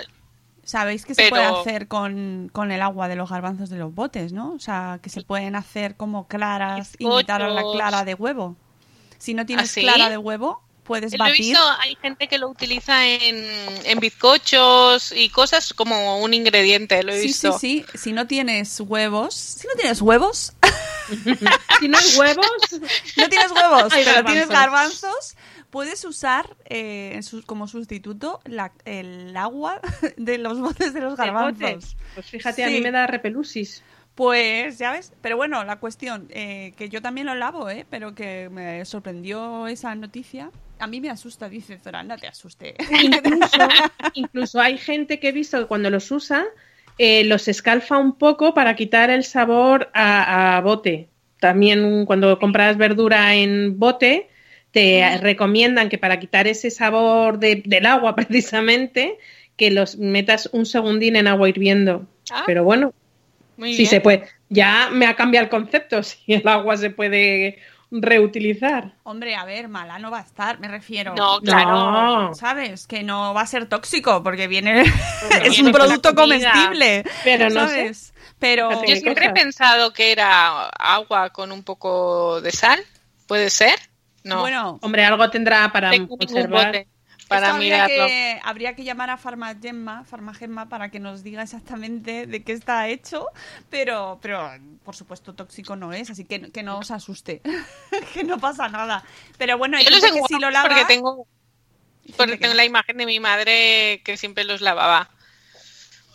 Sabéis que se puede hacer con, el agua de los garbanzos de los botes, ¿no? O sea, que se pueden hacer como claras, imitar a la clara de huevo. Si no tienes ¿Ah, clara de huevo, puedes batir. He visto, hay gente que lo utiliza en, en bizcochos y cosas como un ingrediente, lo he visto. Sí, sí, Si no tienes huevos, si no tienes huevos... [laughs] [laughs] si no hay huevos... no tienes huevos, pero tienes garbanzos Puedes usar eh, como sustituto el agua [laughs] de los botes de los garbanzos. Pues fíjate, a mí me da repelusis. Pues ya ves, pero bueno, la cuestión, eh, que yo también lo lavo, ¿eh? pero que me sorprendió esa noticia. A mí me asusta, dice Zora, no te asuste. [laughs] [laughs] Incluso, hay gente que he visto que cuando los usa, eh, los escalfa un poco para quitar el sabor a, a bote. También cuando compras verdura en bote, te recomiendan que para quitar ese sabor del agua [laughs] precisamente, que los metas un segundín en agua hirviendo. Ah. Pero bueno, si se puede. Ya me ha cambiado el concepto, [laughs] si el agua se puede reutilizar. Hombre, a ver, mala no va a estar, me refiero. No, claro. ¿Sabes? Que no va a ser tóxico porque viene. [laughs] es un producto comestible. Pero no ¿sabes? Pero. Yo siempre he pensado que era agua con un poco de sal. ¿Puede ser? No. Bueno, hombre, algo tendrá para conservar. Para habría que, habría que llamar a Farmagemma, Farmagemma para que nos diga exactamente de qué está hecho, pero, pero por supuesto tóxico no es, así que, que no os asuste, [laughs] que no pasa nada. Pero bueno, Yo lo sé que si lo lava... porque tengo, porque tengo la imagen de mi madre que siempre los lavaba.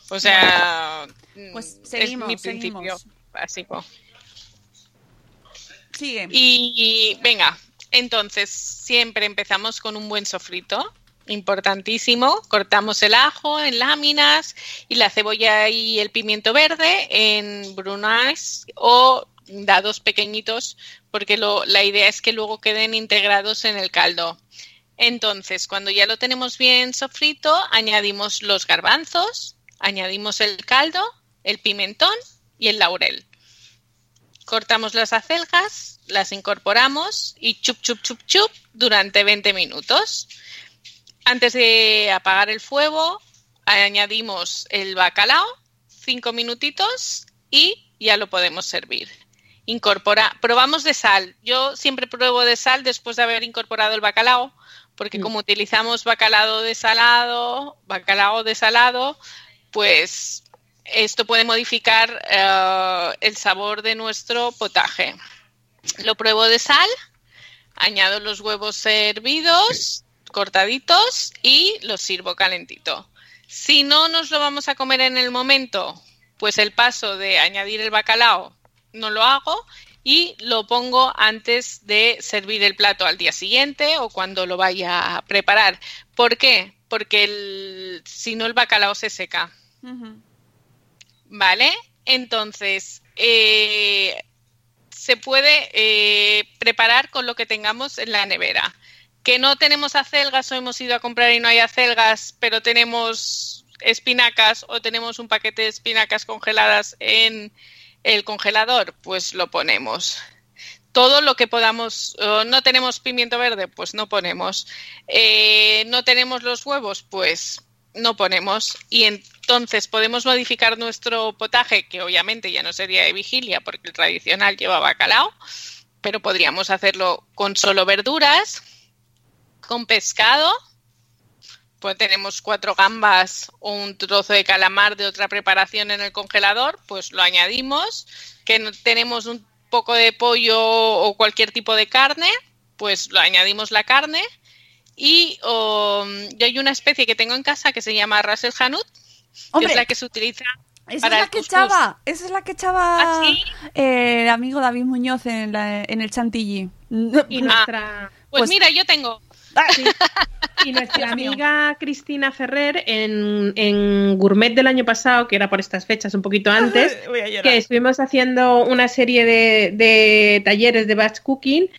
O sea, pues seguimos, es mi principio básico. Sigue. y venga, entonces, siempre empezamos con un buen sofrito, importantísimo. Cortamos el ajo en láminas y la cebolla y el pimiento verde en brunoise o dados pequeñitos, porque la idea es que luego queden integrados en el caldo. Entonces, cuando ya lo tenemos bien sofrito, añadimos los garbanzos, añadimos el caldo, el pimentón y el laurel. Cortamos las acelgas, las incorporamos y chup, chup, chup, chup durante 20 minutos. Antes de apagar el fuego, añadimos el bacalao, cinco minutitos y ya lo podemos servir. Incorpora, probamos de sal. Yo siempre pruebo de sal después de haber incorporado el bacalao, porque como utilizamos bacalao desalado, bacalao desalado, pues esto puede modificar eh, el sabor de nuestro potaje. Lo pruebo de sal, añado los huevos hervidos, cortaditos y los sirvo calentito. Si no nos lo vamos a comer en el momento, pues el paso de añadir el bacalao no lo hago y lo pongo antes de servir el plato al día siguiente o cuando lo vaya a preparar. ¿Por qué? Porque si no el bacalao se seca. ¿Vale? Entonces, eh, se puede eh, preparar con lo que tengamos en la nevera. Que no tenemos acelgas o hemos ido a comprar y no hay acelgas, pero tenemos espinacas o tenemos un paquete de espinacas congeladas en el congelador, pues lo ponemos. Todo lo que podamos, no tenemos pimiento verde, pues no ponemos. Eh, no tenemos los huevos, pues no ponemos. Y entonces podemos modificar nuestro potaje, que obviamente ya no sería de vigilia, porque el tradicional lleva bacalao, pero podríamos hacerlo con solo verduras, con pescado pues tenemos cuatro gambas o un trozo de calamar de otra preparación en el congelador, pues lo añadimos. Que tenemos un poco de pollo o cualquier tipo de carne, pues lo añadimos la carne. Y um, yo hay una especie que tengo en casa que se llama Russell Hanut, que es la que se utiliza esa es la que echaba, esa es la que echaba ¿Ah, el amigo David Muñoz en, en el chantilly. Y nuestra... pues, pues, mira, yo tengo. Ah, y nuestra [laughs] amiga Cristina Ferrer en, Gourmet del año pasado, que era por estas fechas, un poquito [laughs] antes, que estuvimos haciendo una serie de, talleres de batch cooking,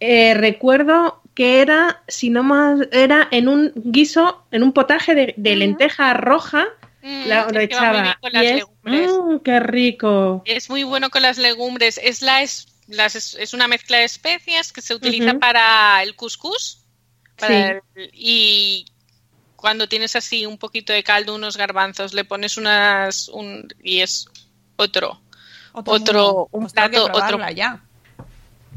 eh, recuerdo que era, si no más, era en un guiso, en un potaje de, lenteja roja. Mm, lo echaba. Y mm, ¡Qué rico! Es muy bueno con las legumbres. Es, la, es, es una mezcla de especias que se utiliza para el couscous y cuando tienes así un poquito de caldo, unos garbanzos, le pones unas un, y es otro otro, un pues plato otro ya.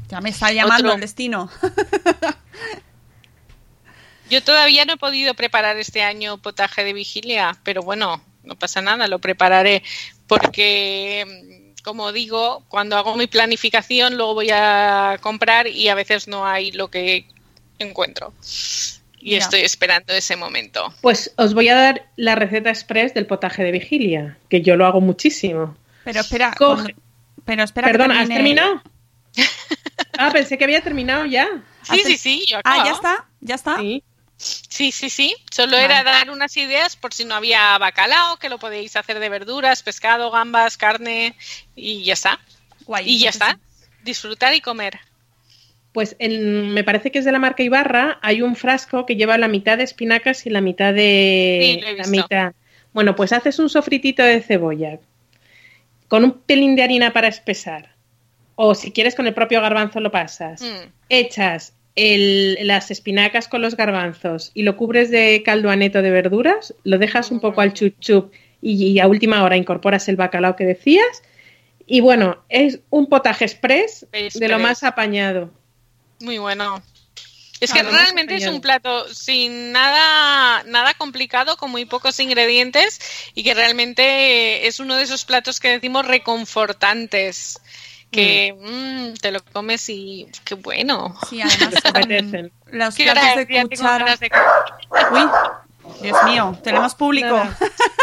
Ya me está llamando el destino. [laughs] Yo todavía no he podido preparar este año potaje de vigilia, pero bueno, no pasa nada, lo prepararé porque como digo, cuando hago mi planificación luego voy a comprar y a veces no hay lo que encuentro. Y estoy esperando ese momento. Pues os voy a dar la receta express del potaje de vigilia, que yo lo hago muchísimo. Pero espera, pero espera. Perdón, ¿has terminado? [laughs] ah, pensé que había terminado ya. Sí, sí, sí. ah, ya está, ya está. Sí. Sí, sí, Solo era dar unas ideas por si no había bacalao, que lo podéis hacer de verduras, pescado, gambas, carne y ya está. y ya está. Disfrutar y comer. Pues me parece que es de la marca Ibarra, hay un frasco que lleva la mitad de espinacas y la mitad de la mitad. Bueno, pues haces un sofritito de cebolla con un pelín de harina para espesar. O si quieres con el propio garbanzo lo pasas. Mm. Echas las espinacas con los garbanzos y lo cubres de caldo aneto de verduras, lo dejas un poco al mm. chup chup y, a última hora incorporas el bacalao que decías. Y bueno, es un potaje express. de lo más apañado. Muy bueno. Es que realmente es un plato sin nada, nada complicado, con muy pocos ingredientes y que realmente es uno de esos platos que decimos reconfortantes. Que mm. Mm, te lo comes y qué bueno. Sí, además [laughs] los platos de cuchara. Uy, Dios mío, tenemos público.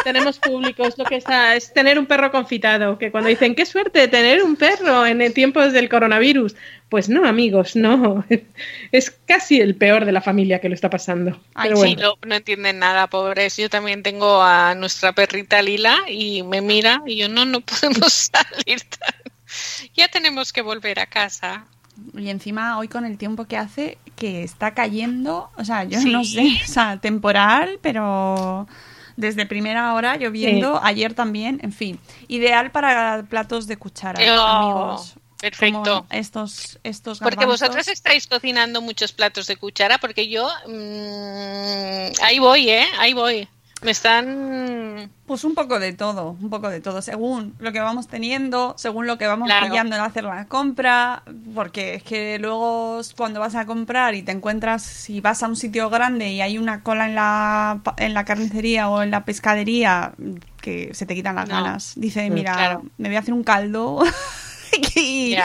tenemos público, es lo que está, es tener un perro confitado, que cuando dicen, qué suerte tener un perro en el tiempos del coronavirus, pues no, amigos, no, [laughs] es casi el peor de la familia que lo está pasando. Ay, sí, no, no, entienden nada, pobres. Yo también tengo a nuestra perrita Lila y me mira y yo, no, no podemos [laughs] salir. Ya tenemos que volver a casa. Y encima hoy con el tiempo que hace, que está cayendo, o sea, yo no sé, o sea, temporal, pero desde primera hora lloviendo, ayer también, en fin, ideal para platos de cuchara, oh, amigos. Perfecto. estos, estos Porque vosotros estáis cocinando muchos platos de cuchara, porque yo mm, ahí voy, ¿eh? Ahí voy. Me están Pues un poco de todo, un poco de todo, según lo que vamos teniendo, según lo que vamos Claro. pillando en hacer la compra, porque es que luego cuando vas a comprar y te encuentras, si vas a un sitio grande y hay una cola en la, en la carnicería o en la pescadería, que se te quitan las No. ganas. Dice, Mm, mira, claro. me voy a hacer un caldo [laughs] [laughs] y,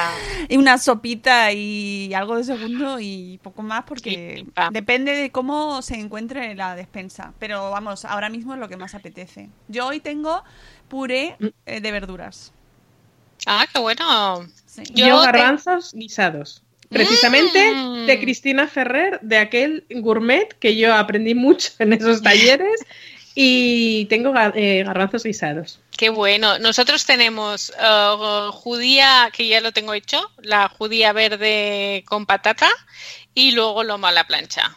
una sopita y algo de segundo y poco más porque depende de cómo se encuentre la despensa. Pero vamos, ahora mismo es lo que más apetece. Yo hoy tengo puré eh, de verduras. Ah, qué bueno. Sí. Yo Yo, te- garbanzos guisados. Precisamente Mm. de Cristina Ferrer, de aquel gourmet que yo aprendí mucho en esos talleres [laughs] y tengo eh, garbanzos guisados. Qué bueno. Nosotros tenemos eh, judía, que ya lo tengo hecho, la judía verde con patata y luego lomo a la plancha.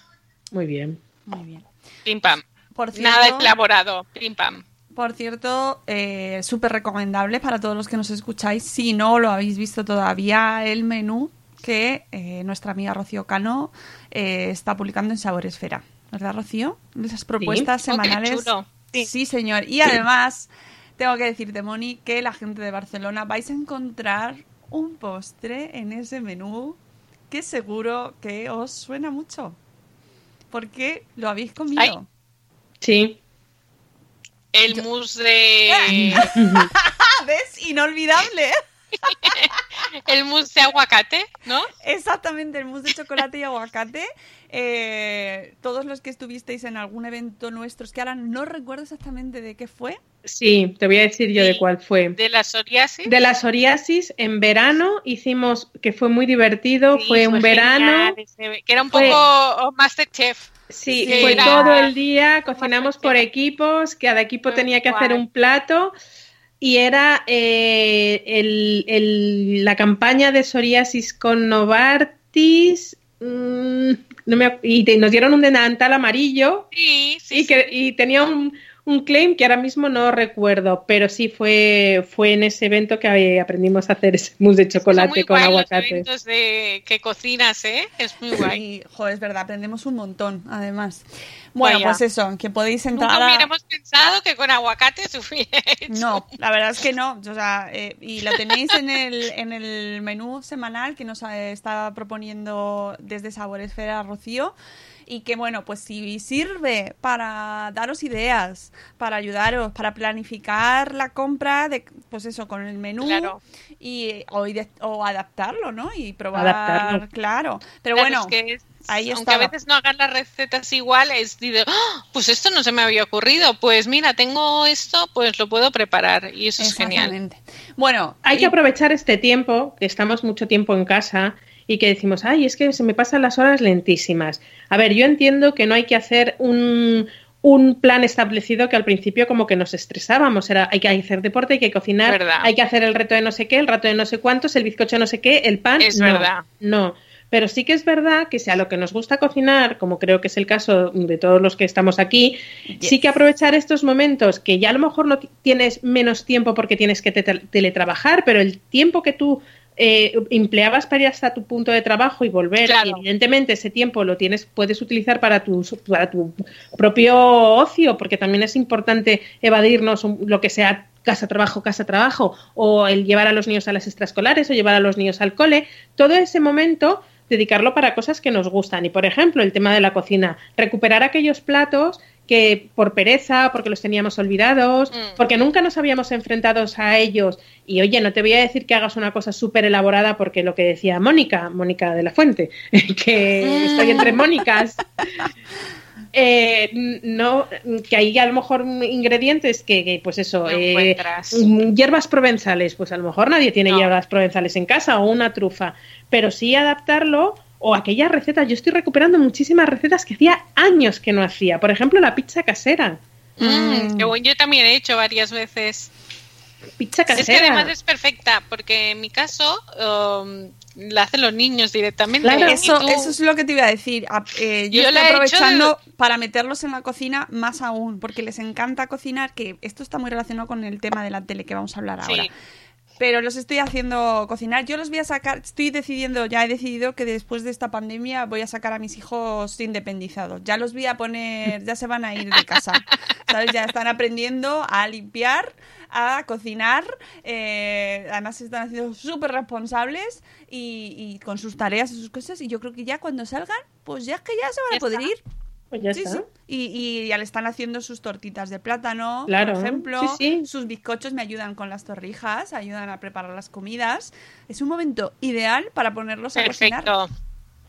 Muy bien. Muy bien. Pim pam. Por cierto, Nada elaborado. Pim pam. por cierto eh, súper recomendable para todos los que nos escucháis. Si no lo habéis visto todavía, el menú que eh, nuestra amiga Rocío Cano eh, está publicando en Sabor Esfera. ¿Verdad, Rocío? Esas propuestas Oh, semanales. Sí. Sí. señor. Y además, tengo que decirte, Moni, que la gente de Barcelona vais a encontrar un postre en ese menú que seguro que os suena mucho. Porque lo habéis comido. Ay. Sí. El mousse de ¡Ah, [laughs] ¿Ves? Inolvidable. [laughs] el mousse de aguacate, ¿no? Exactamente, el mousse de chocolate y aguacate. Eh, todos los que estuvisteis en algún evento nuestro, es que ahora no recuerdo exactamente de qué fue. Sí, te voy a decir yo de cuál fue. De la psoriasis. De la psoriasis, en verano hicimos, que fue muy divertido, Sí, fue un verano. ese- que era un Fue- poco Masterchef. Sí, Sí, fue era- todo el día, cocinamos por equipos, cada equipo tenía que hacer un plato y era eh, el- el- la campaña de psoriasis con Novartis mm, no me y te- nos dieron un delantal amarillo Sí, sí. y, que, y tenía un, un claim que ahora mismo no recuerdo, pero sí fue, fue en ese evento que aprendimos a hacer ese mousse de chocolate muy con los aguacate. eventos de que cocinas, ¿eh? Es muy guay. Joder, es verdad, aprendemos un montón, además. Bueno, Vaya. pues eso, que podéis entrar Nunca a... hubiéramos pensado que con aguacate se hubiera hecho. No, la verdad es que no. O sea, eh, y lo tenéis en el, en el menú semanal que nos eh, está proponiendo desde Sabor Esfera Rocío. Y que bueno, pues si sirve para daros ideas, para ayudaros, para planificar la compra de, pues eso, con el menú Claro. y o, ide- o adaptarlo, ¿no? Y probar, Adaptarlo. claro. Pero Claro, bueno, es que es- ahí aunque a veces no hagan las recetas iguales, digo, "Ah, pues esto no se me había ocurrido. Pues mira, tengo esto, pues lo puedo preparar y eso es genial. Exactamente. Bueno, Hay y- que aprovechar este tiempo, que estamos mucho tiempo en casa y que decimos, ay, es que se me pasan las horas lentísimas. A ver, yo entiendo que no hay que hacer un, un plan establecido que al principio como que nos estresábamos. Era, hay que hacer deporte, hay que cocinar, Verdad. hay que hacer el reto de no sé qué, el reto de no sé cuántos, el bizcocho no sé qué, el pan. Es no, verdad. No. Pero sí que es verdad que si a lo que nos gusta cocinar, como creo que es el caso de todos los que estamos aquí, sí que aprovechar estos momentos que ya a lo mejor no ti- tienes menos tiempo porque tienes que te- teletrabajar, pero el tiempo que tú eh, empleabas para ir hasta tu punto de trabajo y volver, Claro. y evidentemente ese tiempo lo tienes, puedes utilizar para tu, para tu propio ocio, porque también es importante evadirnos lo que sea casa trabajo casa trabajo o el llevar a los niños a las extraescolares o llevar a los niños al cole todo ese momento dedicarlo para cosas que nos gustan y por ejemplo el tema de la cocina recuperar aquellos platos que por pereza, porque los teníamos olvidados, Mm. porque nunca nos habíamos enfrentado a ellos. Y oye, no te voy a decir que hagas una cosa súper elaborada, porque lo que decía Mónica, Mónica de la Fuente, [laughs] que estoy entre Mónicas, [laughs] eh, no, que hay a lo mejor ingredientes que, que, pues eso, No eh, mm, hierbas provenzales, pues a lo mejor nadie tiene No. hierbas provenzales en casa o una trufa, pero sí adaptarlo o aquellas recetas. Yo estoy recuperando muchísimas recetas que hacía años que no hacía. Por ejemplo, la pizza casera. Mm, bueno, yo también he hecho varias veces. Pizza casera. Es que además es perfecta, porque en mi caso um, la hacen los niños directamente. Claro. Eso, tú- eso es lo que te iba a decir. A- eh, yo, Yo estoy he aprovechando para meterlos en la cocina más aún, porque les encanta cocinar, que esto está muy relacionado con el tema de la tele que vamos a hablar Sí. ahora. Pero los estoy haciendo cocinar. Yo los voy a sacar, estoy decidiendo, ya he decidido que después de esta pandemia voy a sacar a mis hijos independizados. Ya los voy a poner, ya se van a ir de casa. [laughs] ¿Sabes? Ya están aprendiendo a limpiar, a cocinar. eh, además, se están haciendo súper responsables y, y con sus tareas y sus cosas. Y yo creo que ya cuando salgan, pues ya es que ya se van a poder ir. Pues ya Sí, está. sí. Y, y ya le están haciendo sus tortitas de plátano, Claro, por ejemplo. sí, sí. Sus bizcochos me ayudan con las torrijas, ayudan a preparar las comidas. Es un momento ideal para ponerlos a cocinar.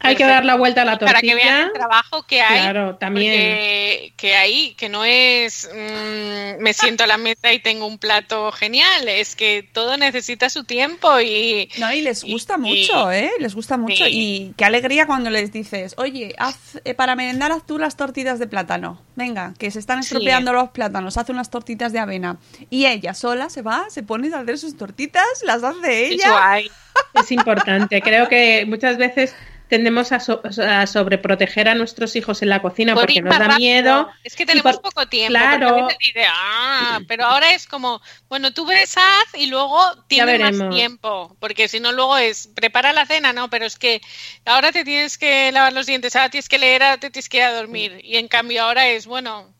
Hay que dar la vuelta a la Para que vean tortilla. el trabajo que hay. Claro, también. porque- que hay, que no es mm, me siento a la mesa y tengo un plato genial, es que todo necesita su tiempo y No, y les gusta y- mucho, ¿eh? Les gusta mucho. Sí. Y qué alegría cuando les dices, oye, haz, eh, para merendar haz tú las tortitas de plátano. Venga, que se están Sí. estropeando los plátanos, haz unas tortitas de avena. Y ella sola se va, se pone a hacer sus tortitas, las hace eso ella. hay. Es importante. Creo que muchas veces tendemos a, so- a sobreproteger a nuestros hijos en la cocina Por porque nos da rápido. miedo. Es que tenemos por- poco tiempo. Claro. "Ah", pero ahora es como, bueno, tú ves, haz y luego tienes más tiempo. Porque si no, luego es, prepara la cena, no, pero es que ahora te tienes que lavar los dientes, ahora tienes que leer, ahora te tienes que ir a dormir. Y en cambio ahora es, bueno,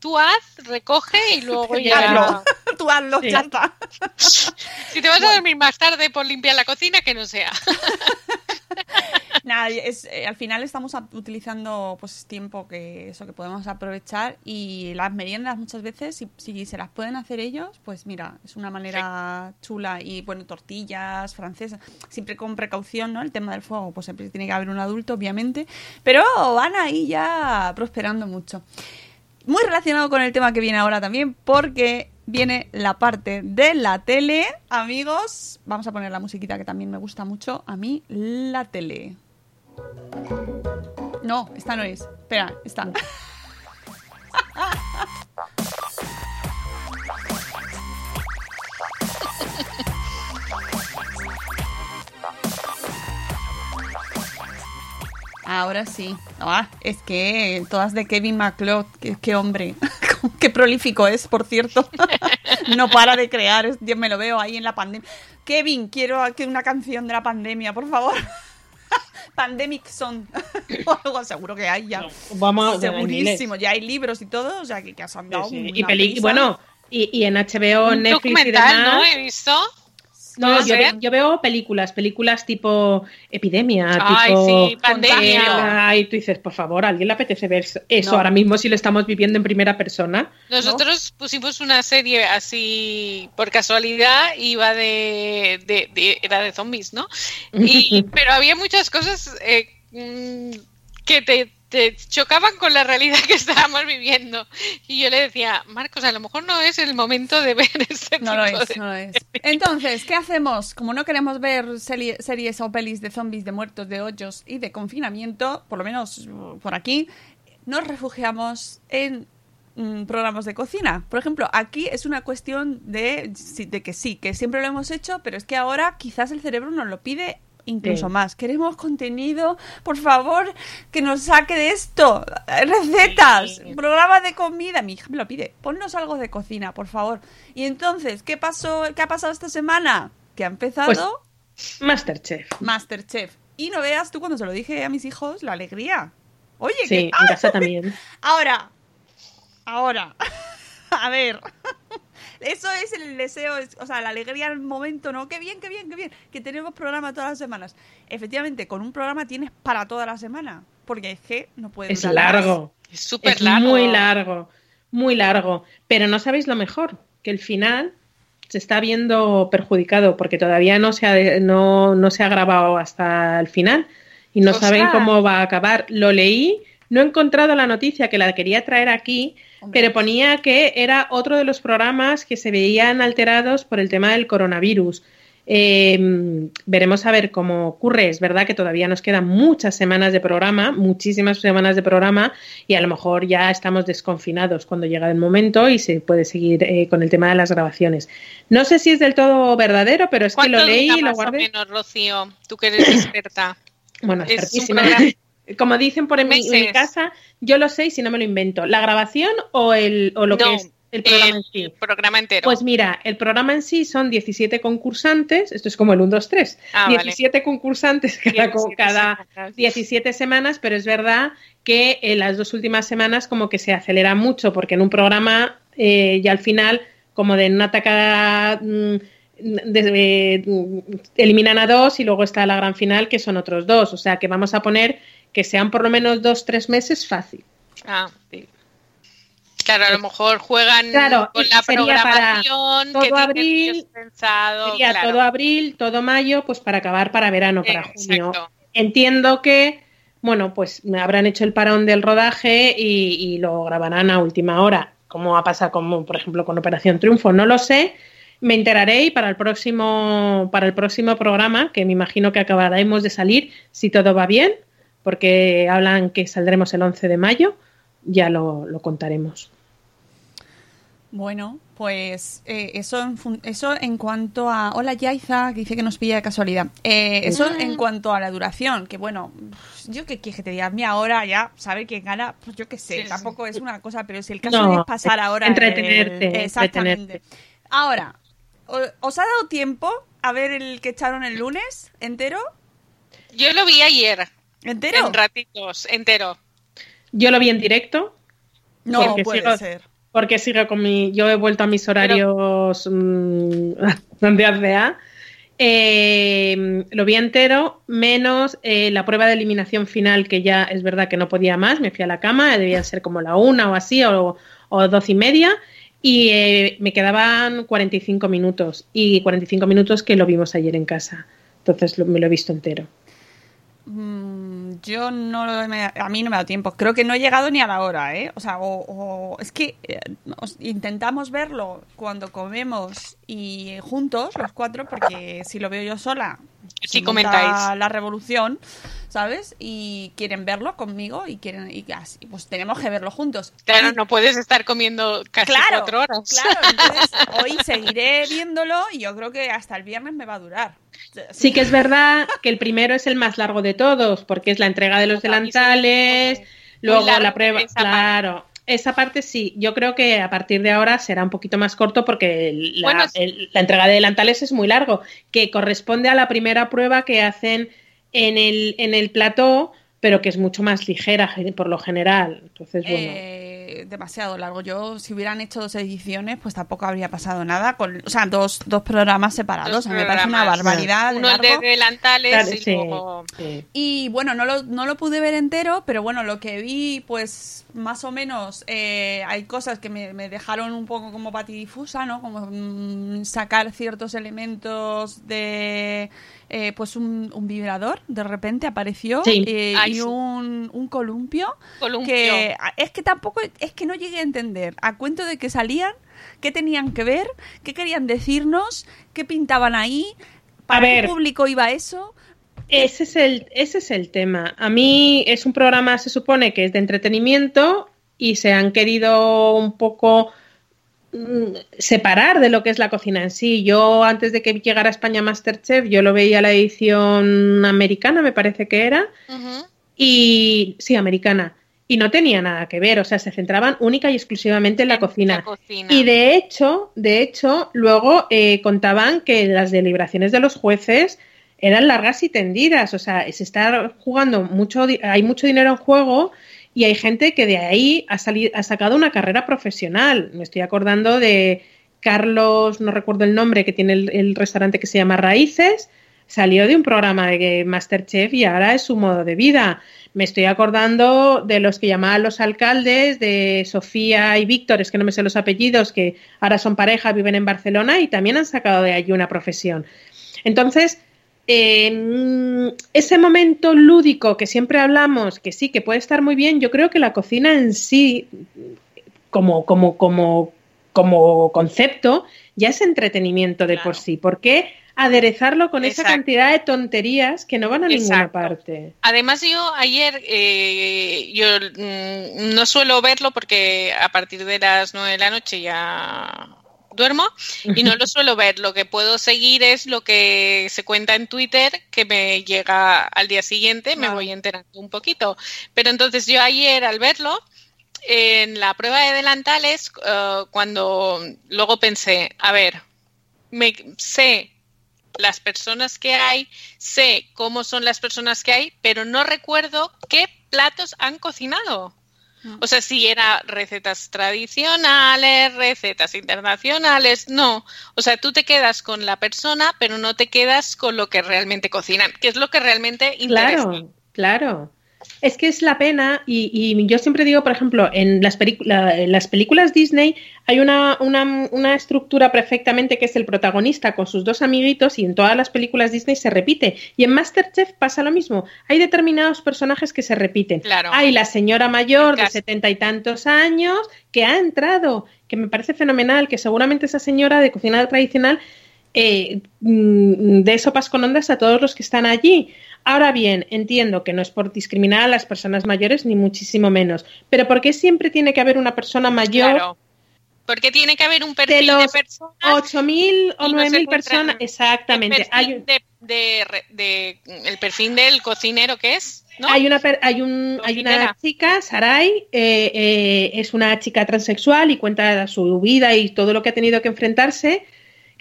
tú haz, recoge y [laughs] luego ya. Hazlo. [laughs] Tú hazlo, Sí. ya está. [laughs] Si te vas a dormir más tarde por limpiar la cocina, que no sea. [laughs] Nada, es, eh, al final estamos utilizando pues tiempo que eso que podemos aprovechar y las meriendas muchas veces si, si se las pueden hacer ellos pues mira es una manera chula y bueno tortillas francesas siempre con precaución no el tema del fuego pues siempre tiene que haber un adulto obviamente pero van ahí ya prosperando mucho. Muy relacionado con el tema que viene ahora también, porque viene la parte de la tele. Amigos, vamos a poner la musiquita que también me gusta mucho. A mí, la tele. No, esta no es. Espera, esta. [laughs] Ahora sí. Ah, es que todas de Kevin McLeod, qué, qué hombre, [laughs] qué prolífico es, por cierto. [laughs] no para de crear, es- yo me lo veo ahí en la pandemia. Kevin, quiero que una canción de la pandemia, por favor. [laughs] Pandemic Song. o algo seguro que hay ya. Vamos, Segurísimo, ya hay libros y todo, o sea que, que has andado. Sí, sí. una Y, peli- y prisa. bueno, y, y en HBO, Un Netflix y documental, demás. ¿no? He visto. No, yo, ve- yo veo películas, películas tipo epidemia, Ay, tipo sí, pandemia. y tú dices, por favor, ¿a alguien le apetece ver eso No. ahora mismo si lo estamos viviendo en primera persona? Nosotros pusimos una serie así por casualidad, iba de, de- de- era de zombies, ¿no? Y, [laughs] pero había muchas cosas eh, mm, que te, te chocaban con la realidad que estábamos viviendo. Y yo le decía, Marcos, a lo mejor no es el momento de ver [laughs] este No tipo lo es, de... no lo es. Entonces, ¿qué hacemos? Como no queremos ver serie- series o pelis de zombies, de muertos, de hoyos y de confinamiento, por lo menos uh, por aquí, nos refugiamos en mm, programas de cocina. Por ejemplo, aquí es una cuestión de, de que sí, que siempre lo hemos hecho, pero es que ahora quizás el cerebro nos lo pide incluso Sí. más. Queremos contenido, por favor, que nos saque de esto. Recetas, Sí. programa de comida. Mi hija me lo pide. Ponnos algo de cocina, por favor. Y entonces, ¿qué pasó? ¿Qué ha pasado esta semana? Que ha empezado Pues- Masterchef. Masterchef. Y no veas tú cuando se lo dije a mis hijos, la alegría. Oye, Sí, que en casa también. [laughs] ahora, ahora, [laughs] a ver, eso es el deseo, es- o sea, la alegría al momento, ¿no? Qué bien, qué bien, qué bien, que tenemos programa todas las semanas. Efectivamente, con un programa tienes para toda la semana, porque es que no puede Es más. largo. Es súper Es largo. muy largo, muy largo. Pero no sabéis lo mejor, que el final se está viendo perjudicado porque todavía no se ha, no, no se ha grabado hasta el final y no saben cómo va a acabar. Lo leí, no he encontrado la noticia que la quería traer aquí, Hombre. pero ponía que era otro de los programas que se veían alterados por el tema del coronavirus. Eh, veremos a ver cómo ocurre. Es verdad que todavía nos quedan muchas semanas de programa, muchísimas semanas de programa, y a lo mejor ya estamos desconfinados cuando llega el momento y se puede seguir eh, con el tema de las grabaciones. No sé si es del todo verdadero, pero es que ¿Cuánto lo leí y lo guardé. menos, Rocío? Tú que eres experta. Bueno, Es un programa- Como dicen por en mi, en mi Meses. casa, yo lo sé y si no me lo invento. ¿La grabación o, el, o lo no, que es El programa en sí. El programa entero. Pues mira, el programa en sí son 17 concursantes, esto es como el 1, 2, 3. Ah, 17 concursantes cada, 17 cada semanas. 17 semanas, pero es verdad que en las dos últimas semanas como que se acelera mucho, porque en un programa eh, ya al final, como de una atacada, mm, de- eh, mm, eliminan a dos y luego está la gran final, que son otros dos. O sea que vamos a poner que sean por lo menos dos, tres meses fácil. Ah, sí. Claro, a lo mejor juegan Claro, con la sería para programación todo que abril, pensado. Sería claro. todo abril, todo mayo, pues para acabar para verano, para junio. Exacto. Entiendo que, bueno, pues habrán hecho el parón del rodaje y, y lo grabarán a última hora, como ha pasado como por ejemplo con Operación Triunfo, no lo sé. Me enteraré y para el próximo para el próximo programa, que me imagino que acabaremos de salir si todo va bien, porque hablan que saldremos el 11 de mayo, ya lo, lo contaremos. Bueno, pues eh, eso, en fun- eso en cuanto a... Hola Yaiza, que dice que nos pilla de casualidad. Eh, eso en cuanto a la duración, que bueno, yo que quieres que te diga, a mí ahora ya, saber quién gana, pues yo qué sé, Sí, sí. tampoco es una cosa, pero si el caso No, es pasar ahora... entretenerte, el- exactamente. entretenerte. Ahora, o- ¿os ha dado tiempo a ver el que echaron el lunes entero? Yo lo vi ayer, ¿Entero? en ratitos, entero. Yo lo vi en directo, No porque puede sigo- ser. porque sigo con mi. Yo he vuelto a mis horarios mm, [laughs] de ACA. Eh, lo vi entero, menos eh, la prueba de eliminación final, que ya es verdad que no podía más. Me fui a la cama, debía ser como la una o así, o, o doce y media. Y eh, me quedaban 45 minutos. Y 45 minutos que lo vimos ayer en casa. Entonces lo- me lo he visto entero. Mm, yo no lo a mí no me ha dado tiempo. Creo que no he llegado ni a la hora, ¿eh? O sea, o, o- es que eh, os- intentamos verlo cuando comemos y juntos los cuatro, porque si lo veo yo sola, monta comentáis. la revolución, ¿sabes? Y quieren verlo conmigo y quieren y así, pues tenemos que verlo juntos. Claro, no puedes estar comiendo casi claro, cuatro horas. claro. Entonces [laughs] hoy seguiré viéndolo y yo creo que hasta el viernes me va a durar. Sí que es verdad que el primero es el más largo de todos, porque es la entrega de los delantales, luego largo la prueba, esa parte. claro. Esa parte sí, yo creo que a partir de ahora será un poquito más corto porque la, Bueno, el- la entrega de delantales es muy largo, que corresponde a la primera prueba que hacen en el, en el plató, pero que es mucho más ligera por lo general. Entonces, bueno. Eh, demasiado largo. Yo, si hubieran hecho dos ediciones, pues tampoco habría pasado nada. Con, o sea, dos, dos programas separados. Dos A mí me parece una barbaridad. de Uno de largo. delantales Claro, y sí, luego... sí. Y bueno, no lo, no lo pude ver entero, pero bueno, lo que vi, pues más o menos eh, hay cosas que me, me dejaron un poco como patidifusa, ¿no? Como mm, sacar ciertos elementos de. Eh, pues un, un vibrador, de repente apareció. Sí. eh, Ay, y un, un columpio. Columpio. Que es que tampoco. Es que no llegué a entender. A cuento de que salían, qué tenían que ver, qué querían decirnos, qué pintaban ahí. ¿Para ver. qué público iba eso? Ese es, el, ese es el tema. A mí es un programa, se supone que es de entretenimiento y se han querido un poco separar de lo que es la cocina en sí. Yo antes de que llegara a España Masterchef, yo lo veía la edición americana, me parece que era, y sí, americana. Y no tenía nada que ver, o sea, se centraban única y exclusivamente en la En cocina. la cocina. Y de hecho, de hecho, luego eh, contaban que las deliberaciones de los jueces eran largas y tendidas. O sea, se está jugando mucho, hay mucho dinero en juego y hay gente que de ahí ha, salido, ha sacado una carrera profesional. Me estoy acordando de Carlos, no recuerdo el nombre, que tiene el, el restaurante que se llama Raíces. Salió de un programa de Masterchef y ahora es su modo de vida. Me estoy acordando de los que llamaban los alcaldes, de Sofía y Víctor, es que no me sé los apellidos, que ahora son pareja, viven en Barcelona y también han sacado de allí una profesión. Entonces, eh, ese momento lúdico que siempre hablamos, que sí, que puede estar muy bien, yo creo que la cocina en sí, como, como, como, como concepto, ya es entretenimiento de por sí. ¿Por qué aderezarlo con esa cantidad de tonterías que no van a ninguna parte? Además yo ayer, eh, yo mm, no suelo verlo porque a partir de las nueve de la noche ya duermo y no lo suelo ver. Lo que puedo seguir es lo que se cuenta en Twitter que me llega al día siguiente, me voy enterando un poquito. Pero entonces yo ayer al verlo en la prueba de delantales, eh, cuando luego pensé, a ver, me sé las personas que hay, sé cómo son las personas que hay, pero no recuerdo qué platos han cocinado. O sea, si era recetas tradicionales, recetas internacionales, no. O sea, tú te quedas con la persona, pero no te quedas con lo que realmente cocinan, que es lo que realmente interesa. Claro, claro. Es que es la pena, y, yo siempre digo, por ejemplo, en las, las películas Disney hay una, una, estructura perfectamente que es el protagonista con sus dos amiguitos y en todas las películas Disney se repite. Y en Masterchef pasa lo mismo. Hay determinados personajes que se repiten. Claro. Hay la señora mayor de setenta y tantos años que ha entrado, que me parece fenomenal, que seguramente esa señora de cocina tradicional eh, mm, de sopas con ondas a todos los que están allí. Ahora bien, entiendo que no es por discriminar a las personas mayores, ni muchísimo menos. Pero ¿por qué siempre tiene que haber una persona mayor? Claro. Porque tiene que haber un perfil de, los personas. 8.000 o 9.000 personas. Exactamente. El perfil, de, el perfil del cocinero que es. ¿no? Hay una, hay, un, hay una chica, Sarai, eh, eh, es una chica transexual y cuenta su vida y todo lo que ha tenido que enfrentarse,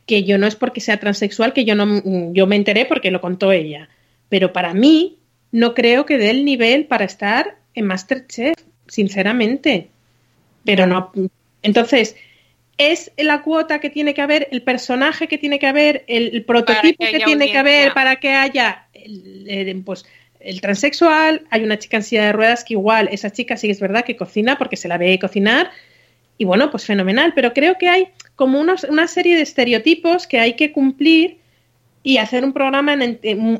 que yo no es porque sea transexual, que yo no yo me enteré porque lo contó ella pero para mí no creo que dé el nivel para estar en Masterchef, sinceramente. Pero no. Entonces, es la cuota que tiene que haber, el personaje que tiene que haber, el, prototipo que, tiene que haber para que haya el, pues, el transexual. Hay una chica en silla de ruedas que igual, esa chica sí es verdad que cocina porque se la ve cocinar. Y bueno, pues fenomenal. Pero creo que hay como unos, una serie de estereotipos que hay que cumplir y hacer un programa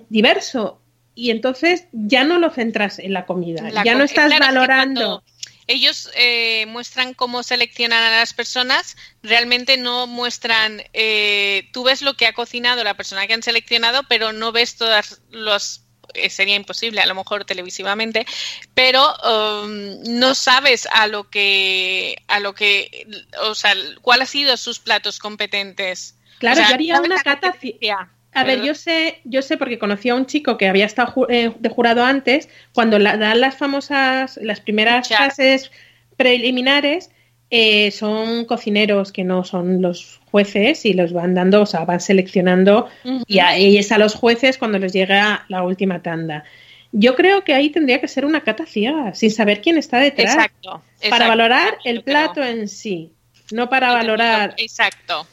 diverso. Y entonces ya no lo centras en la comida, ya no estás valorando. ellos eh, muestran cómo seleccionan a las personas, realmente no muestran, eh, tú ves lo que ha cocinado la persona que han seleccionado, pero no ves todas los eh, sería imposible a lo mejor televisivamente pero um, no sabes a lo que a lo que o sea cuál ha sido sus platos competentes claro yo haría una cata a ver, yo sé, yo sé porque conocí a un chico que había estado eh, de jurado antes, cuando dan las famosas, las primeras fases preliminares, eh, son cocineros que no son los jueces y los van dando, o sea, van seleccionando y, ahí es a los jueces cuando les llega la última tanda. Yo creo que ahí tendría que ser una cata ciega, sin saber quién está detrás, exacto, para valorar el plato en sí, no para valorar. Exacto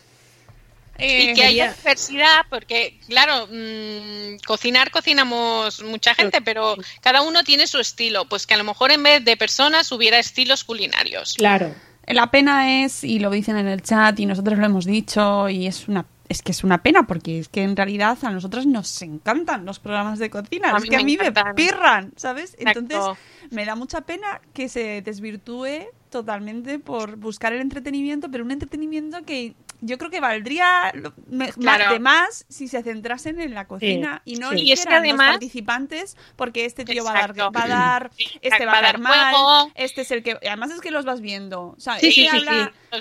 y que haya diversidad, porque claro, mm, cocinar cocinamos mucha gente, pero cada uno tiene su estilo. Pues que a lo mejor en vez de personas hubiera estilos culinarios. Claro. La pena es, y lo dicen en el chat, y nosotros lo hemos dicho, y es una es que es una pena porque es que en realidad a nosotros nos encantan los programas de cocina, es que a mí me pirran, ¿sabes? Entonces me da mucha pena que se desvirtúe totalmente por buscar el entretenimiento, pero un entretenimiento que yo creo que valdría más de más si se centrasen en la cocina y no y es que además, los participantes porque este tío va a dar, va a dar este va a dar mal, este es el que además es que los vas viendo, ¿sabes?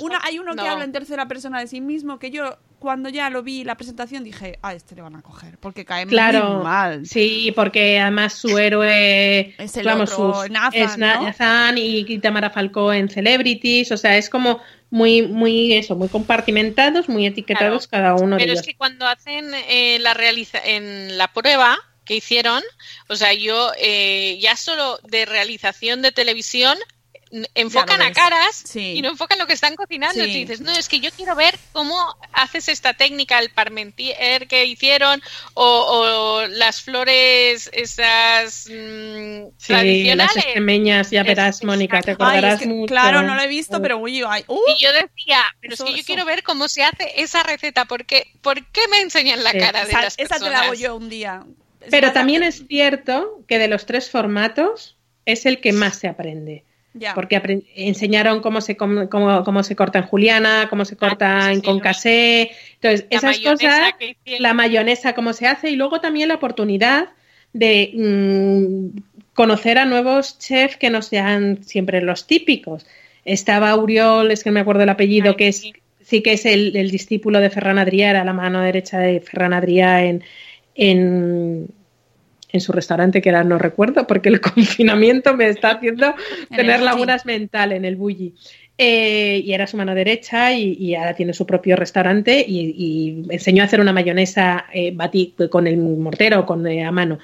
una, hay uno que habla en tercera persona de sí mismo que yo cuando ya lo vi la presentación dije, a este le van a coger, porque cae claro, muy mal. Sí, porque además su héroe es el otro, Nathan, y Tamara Falcó en Celebrities, o sea, es como muy, muy eso, muy compartimentados, muy etiquetados cada uno de ellos. Pero es que cuando hacen eh, la realiza en la prueba que hicieron, o sea, yo eh, ya solo de realización de televisión enfocan a caras y no enfocan lo que están cocinando. Y dices, no, es que yo quiero ver cómo haces esta técnica, el parmentier que hicieron, o, las flores esas mmm, sí, Las extremeñas, ya verás, Mónica, te acordarás mucho. Claro, no lo he visto, pero uy, uh, y yo decía, pero es que yo quiero ver cómo se hace esa receta, porque ¿por qué me enseñan la cara de las Esa te la hago yo un día. pero también es cierto que de los tres formatos es el que más se aprende. Porque enseñaron cómo se, cómo, cómo, se corta en juliana, cómo se corta ah, en concassé. Entonces, esas cosas, la mayonesa, cómo se hace, y luego también la oportunidad de mm, conocer a nuevos chefs que no sean siempre los típicos. Estaba Uriol, es que no me acuerdo el apellido, que es sí. que es el, discípulo de Ferran Adrià, era la mano derecha de Ferran Adrià en, en en su restaurante, que ahora no recuerdo, porque el [laughs] confinamiento me está haciendo tener lagunas mental en el bully. Eh, y era su mano derecha y, ahora tiene su propio restaurante y, enseñó a hacer una mayonesa eh, con el mortero con, eh, a mano.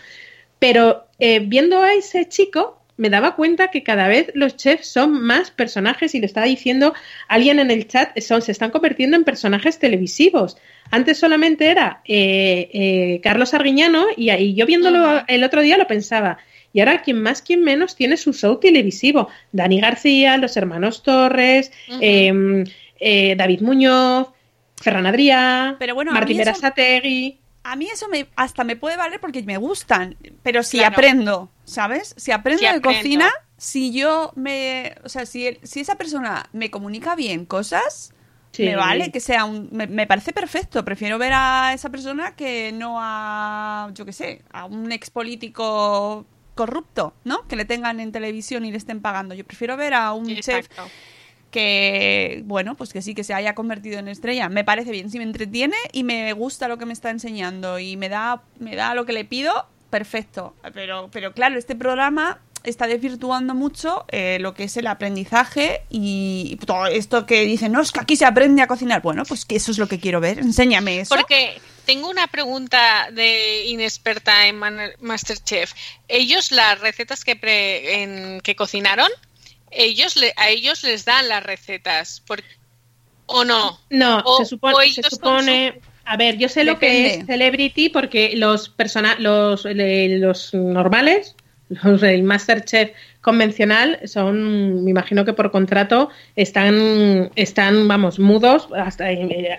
Pero viendo a ese chico, me daba cuenta que cada vez los chefs son más personajes y lo estaba diciendo alguien en el chat, son, se están convirtiendo en personajes televisivos. Antes solamente era Carlos Arguiñano y, yo viéndolo el otro día lo pensaba. Y ahora quien más, quien menos tiene su show televisivo. Dani García, los hermanos Torres, em, eh, David Muñoz, Ferran Adrià, pero bueno, Martín Berasategui. A mí eso me, hasta me puede valer porque me gustan, pero si aprendo, ¿sabes? Si aprendo de cocina, si yo me... O sea, si, si esa persona me comunica bien cosas, me vale que sea un... Me, me, parece perfecto. Prefiero ver a esa persona que no a, yo qué sé, a un ex político corrupto, ¿no? Que le tengan en televisión y le estén pagando. Yo prefiero ver a un chef que, bueno, pues que sí, que se haya convertido en estrella. Me parece bien. Si me entretiene y me gusta lo que me está enseñando y me da, me da lo que le pido, perfecto. Pero, pero claro, este programa está desvirtuando mucho eh, lo que es el aprendizaje y todo esto que dicen, no, es que aquí se aprende a cocinar. Bueno, pues que eso es lo que quiero ver. Enséñame eso. Porque tengo una pregunta de inexperta en Masterchef. Ellos, las recetas que, que cocinaron, ellos a ellos les dan las recetas. ¿O no? No, se supone. Se supone a ver, yo sé lo que es Celebrity porque los, los, los normales [laughs] los del Masterchef convencional son, me imagino que por contrato están, están vamos, mudos hasta,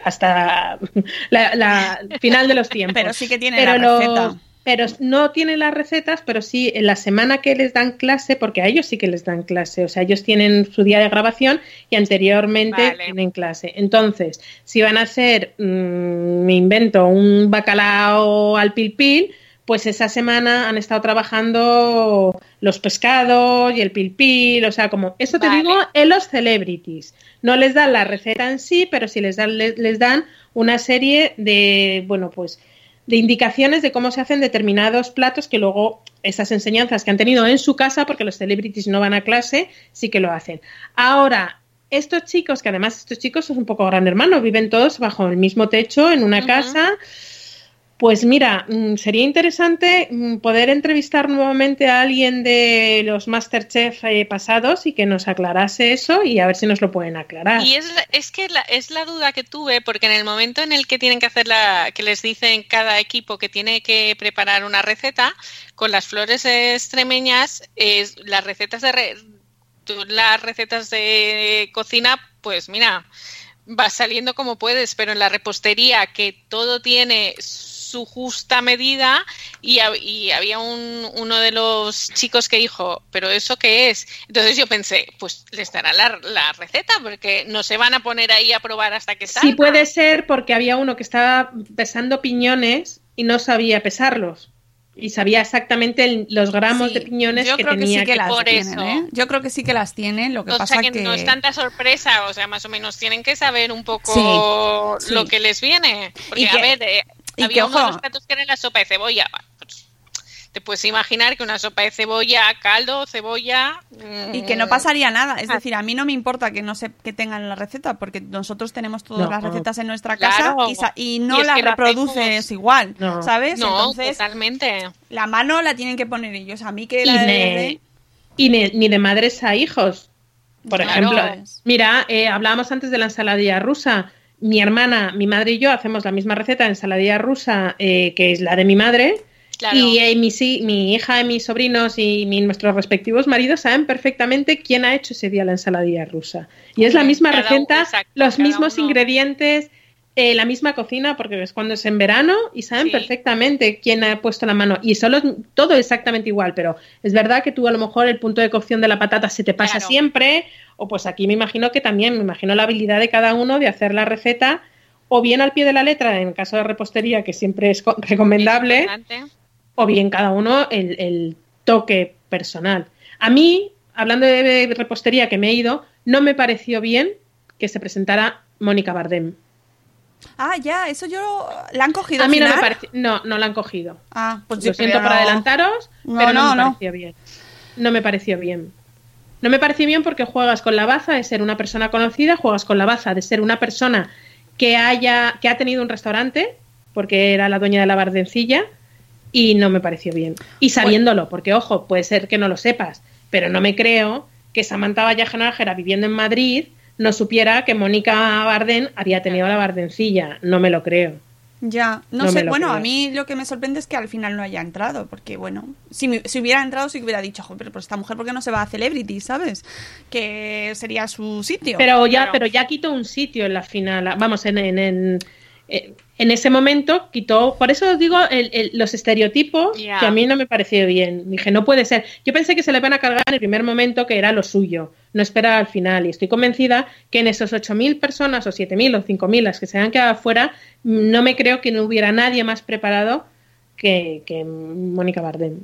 hasta [laughs] la, final de los [laughs] tiempos. Pero sí que tienen la receta. Pero no tienen las recetas, pero sí en la semana que les dan clase, porque a ellos sí que les dan clase, o sea, ellos tienen su día de grabación y anteriormente tienen clase. Entonces, si van a hacer, mm, me invento, un bacalao al pil pil, pues esa semana han estado trabajando los pescados y el pilpil, o sea, como eso te digo en los celebrities. No les dan la receta en sí, pero sí les dan, les, dan una serie de, bueno, pues de indicaciones de cómo se hacen determinados platos que luego esas enseñanzas que han tenido en su casa, porque los celebrities no van a clase, sí que lo hacen. Ahora, estos chicos, que además estos chicos son un poco gran hermano, viven todos bajo el mismo techo en una casa pues mira, mm, sería interesante mm, poder entrevistar nuevamente a alguien de los Masterchef eh, pasados y que nos aclarase eso y a ver si nos lo pueden aclarar. Y es, es que la, es la duda que tuve, porque en el momento en el que tienen que hacer la, que les dicen cada equipo que tiene que preparar una receta, con las flores extremeñas, es, las recetas de las recetas de cocina, pues mira, va saliendo como puedes, pero en la repostería que todo tiene su justa medida y, había un, uno de los chicos que dijo, pero ¿eso qué es? Entonces yo pensé, pues les dará la, la receta porque no se van a poner ahí a probar hasta que salga. Sí puede ser porque había uno que estaba pesando piñones y no sabía pesarlos y sabía exactamente los gramos de piñones que tenía que, las tienen, ¿eh? Yo creo que sí que las tienen, lo que pasa que, no es tanta sorpresa, o sea, más o menos tienen que saber un poco lo que les viene, porque a ver, eh, y Había uno de los platos que era la sopa de cebolla. Pues, te puedes imaginar que una sopa de cebolla, caldo, cebolla. Y que no mm, pasaría nada. Es ah. decir, a mí no me importa que no se que tengan la receta, porque nosotros tenemos todas las recetas en nuestra casa y, no las reproduces igual, ¿sabes? No, totalmente. La mano la tienen que poner ellos. A mí que y, ni de madres a hijos. Por ejemplo, mira, eh, hablábamos antes de la ensaladilla rusa mi hermana, mi madre y yo hacemos la misma receta de ensaladilla rusa eh, que es la de mi madre. Y eh, mi, mi, hija y mis sobrinos y nuestros respectivos maridos saben perfectamente quién ha hecho ese día la ensaladilla rusa. Y es la misma receta, los mismos ingredientes, eh, la misma cocina, porque es cuando es en verano y saben perfectamente quién ha puesto la mano. Y solo todo exactamente igual, pero es verdad que tú a lo mejor el punto de cocción de la patata se te pasa siempre o pues aquí me imagino que también, me imagino la habilidad de cada uno de hacer la receta o bien al pie de la letra, en caso de repostería, que siempre es recomendable, o bien cada uno el, toque personal. A mí, hablando de repostería que me he ido, no me pareció bien que se presentara Mónica Bardem. Ah, ya, eso yo... ¿La han cogido A mí no me parece. No, no la han cogido. Ah, pues Lo yo siento por adelantaros, No, pero no, no, me pareció bien. No me pareció bien. No me pareció bien porque juegas con la baza de ser una persona conocida, juegas con la baza de ser una persona que haya que ha tenido un restaurante, porque era la dueña de la bardencilla, y no me pareció bien. Y sabiéndolo, porque ojo, puede ser que no lo sepas, pero no me creo que Samantha Vallejo Nájera viviendo en Madrid no supiera que Mónica Barden había tenido la bardencilla. No me lo creo. Ya, no, No sé, bueno, creo. a mí lo que me sorprende es que al final no haya entrado, porque bueno, si, me- si hubiera entrado sí que hubiera dicho, "Jo, pero esta mujer, ¿por qué no se va a Celebrity, sabes? Que sería su sitio. Pero ya, Claro. pero ya quitó un sitio en la final. Vamos, en, en, en, en ese momento quitó. Por eso os digo el- el- los estereotipos que a mí no me pareció bien. Dije, no puede ser. Yo pensé que se le van a cargar en el primer momento que era lo suyo, no esperar al final. Y estoy convencida que en esos 8.000 personas, o 7.000 o 5.000 las que se han quedado fuera, no me creo que no hubiera nadie más preparado que, que Mónica Bardem.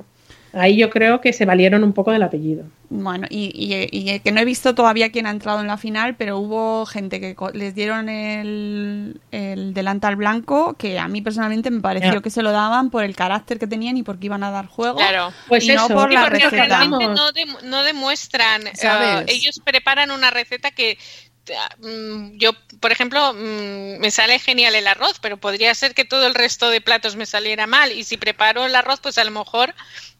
Ahí yo creo que se valieron un poco del apellido. Bueno, y, y- y que no he visto todavía quién ha entrado en la final, pero hubo gente que co- les dieron el, el delantal blanco, que a mí personalmente me pareció que se lo daban por el carácter que tenían y porque iban a dar juego. Claro. Pues y no eso. por Y la porque receta. realmente Vamos. no, dem- no demuestran. eh, ellos preparan una receta que. mm, Yo, por ejemplo, mm, me sale genial el arroz, pero podría ser que todo el resto de platos me saliera mal. Y si preparo el arroz, pues a lo mejor,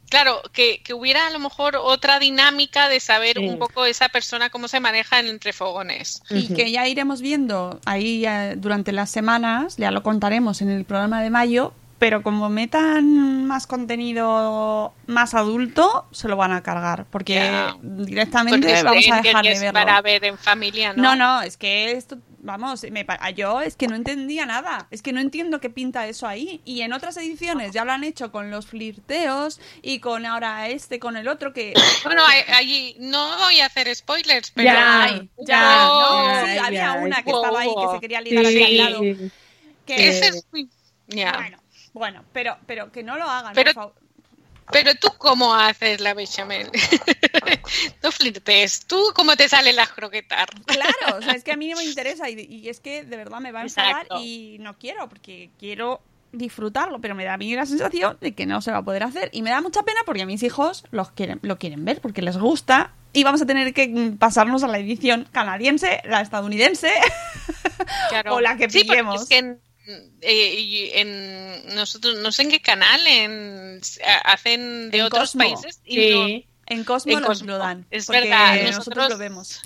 claro, que, que hubiera a lo mejor otra dinámica de saber Sí. un poco esa persona cómo se maneja en entre fogones. Y que ya iremos viendo ahí eh, durante las semanas, ya lo contaremos en el programa de mayo, pero como metan más contenido más adulto, se lo van a cargar, porque Ya. directamente Porque vamos a que dejar de es verlo. para ver en familia, ¿no? No, no, es que esto, vamos, me, pa- yo es que no entendía nada, es que no entiendo qué pinta eso ahí. Y en otras ediciones ya lo han hecho con los flirteos y con ahora este, con el otro, que... [coughs] Bueno, allí no voy a hacer spoilers, pero Ya, Ay, ya, ¿no? Sí, ya, había ya. una que estaba ahí que se quería ligar al lado. Que, Ese es muy- ya. Bueno, bueno, pero, pero que no lo hagan, Pero- por favor. Pero tú cómo haces la bechamel? [laughs] no flirtes. ¿Tú cómo te salen las croquetas? Claro, o sea, es que a mí [laughs] no me interesa y, y es que de verdad me va a enfadar Exacto. y no quiero, porque quiero disfrutarlo, pero me da a mí la sensación de que no se va a poder hacer y me da mucha pena porque a mis hijos los quieren, lo quieren ver porque les gusta y vamos a tener que pasarnos a la edición canadiense, la estadounidense [laughs] Claro. o la que Sí, pillemos. es que en, eh, y en nosotros no sé en qué canal en, hacen de En otros Cosmo. países y, no- Sí. En Cosmo En nos Cosmo. lo dan. Es verdad, nosotros, nosotros- lo vemos.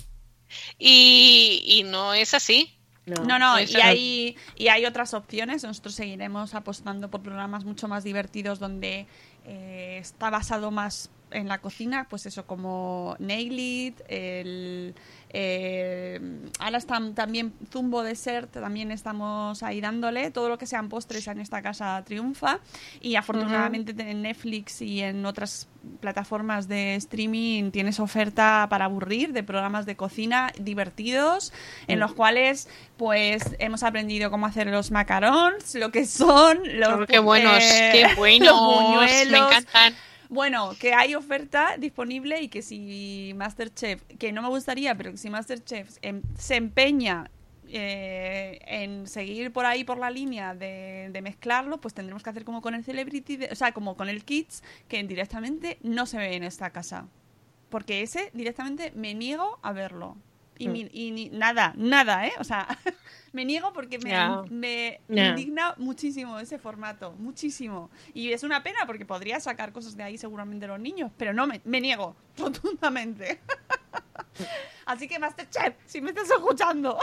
y, y no es así. No, no, Eso y no. hay, y hay otras opciones. Nosotros seguiremos apostando por programas mucho más divertidos donde eh, está basado más en la cocina, pues eso, como Nail It, el... eh, ahora está también Zumbo Dessert, también estamos ahí dándole. Todo lo que sean postres en esta casa triunfa. Y afortunadamente en Netflix y en otras plataformas de streaming tienes oferta para aburrir de programas de cocina divertidos en los cuales pues hemos aprendido cómo hacer los macarons, lo que son los Oh, qué buenos, eh, qué [laughs] los buenos. Me buñuelos. encantan. Bueno, que hay oferta disponible y que si Masterchef, que no me gustaría, pero si Masterchef em- se empeña eh, en seguir por ahí por la línea de, de mezclarlo, pues tendremos que hacer como con el Celebrity, de- o sea, como con el Kids, que directamente no se ve en esta casa. Porque ese directamente me niego a verlo. Y, Mm. mi- y ni- nada, nada, ¿eh? O sea, [laughs] me niego porque me, indigna muchísimo ese formato, muchísimo. Y es una pena porque podría sacar cosas de ahí seguramente los niños, pero no, me, me niego [laughs] rotundamente. [laughs] Así que Masterchef, si me estás escuchando.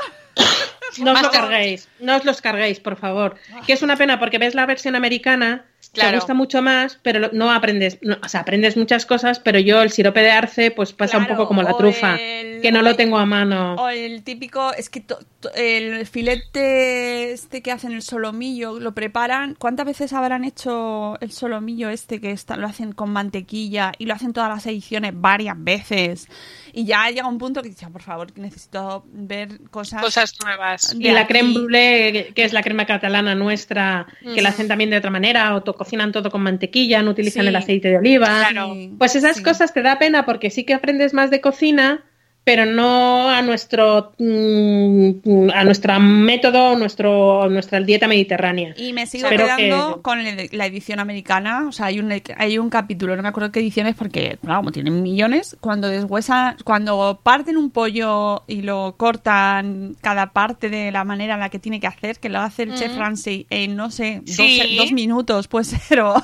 No os lo carguéis, no os los carguéis, por favor. Que es una pena porque ves la versión americana, te Claro. gusta mucho más, pero no aprendes, no, o sea, aprendes muchas cosas, pero yo el sirope de arce, pues pasa un poco como la trufa, el- que no o lo el- tengo a mano. O el típico, es que to- to- el filete este que hacen el solomillo, lo preparan. ¿Cuántas veces habrán hecho el solomillo este que está, lo hacen con mantequilla y lo hacen todas las ediciones varias veces? Y ya llega un punto que dice, "Ah, por favor, que necesito ver cosas. Cosas nuevas. Y la aquí". creme brûlée, que es la crema catalana nuestra, que la hacen también de otra manera, o cocinan todo con mantequilla, no utilizan Sí. el aceite de oliva. Claro. Pues esas sí. cosas te da pena porque sí que aprendes más de cocina, pero no a nuestro mm, a nuestro método, nuestro, nuestra dieta mediterránea. Y me sigo quedando con la edición americana. O sea, hay un, hay un capítulo, no me acuerdo qué edición es porque, como tienen millones, cuando deshuesan, cuando parten un pollo y lo cortan cada parte de la manera en la que tiene que hacer, que lo hace el chef Ramsey en, no sé, dos, minutos, pues [laughs] pero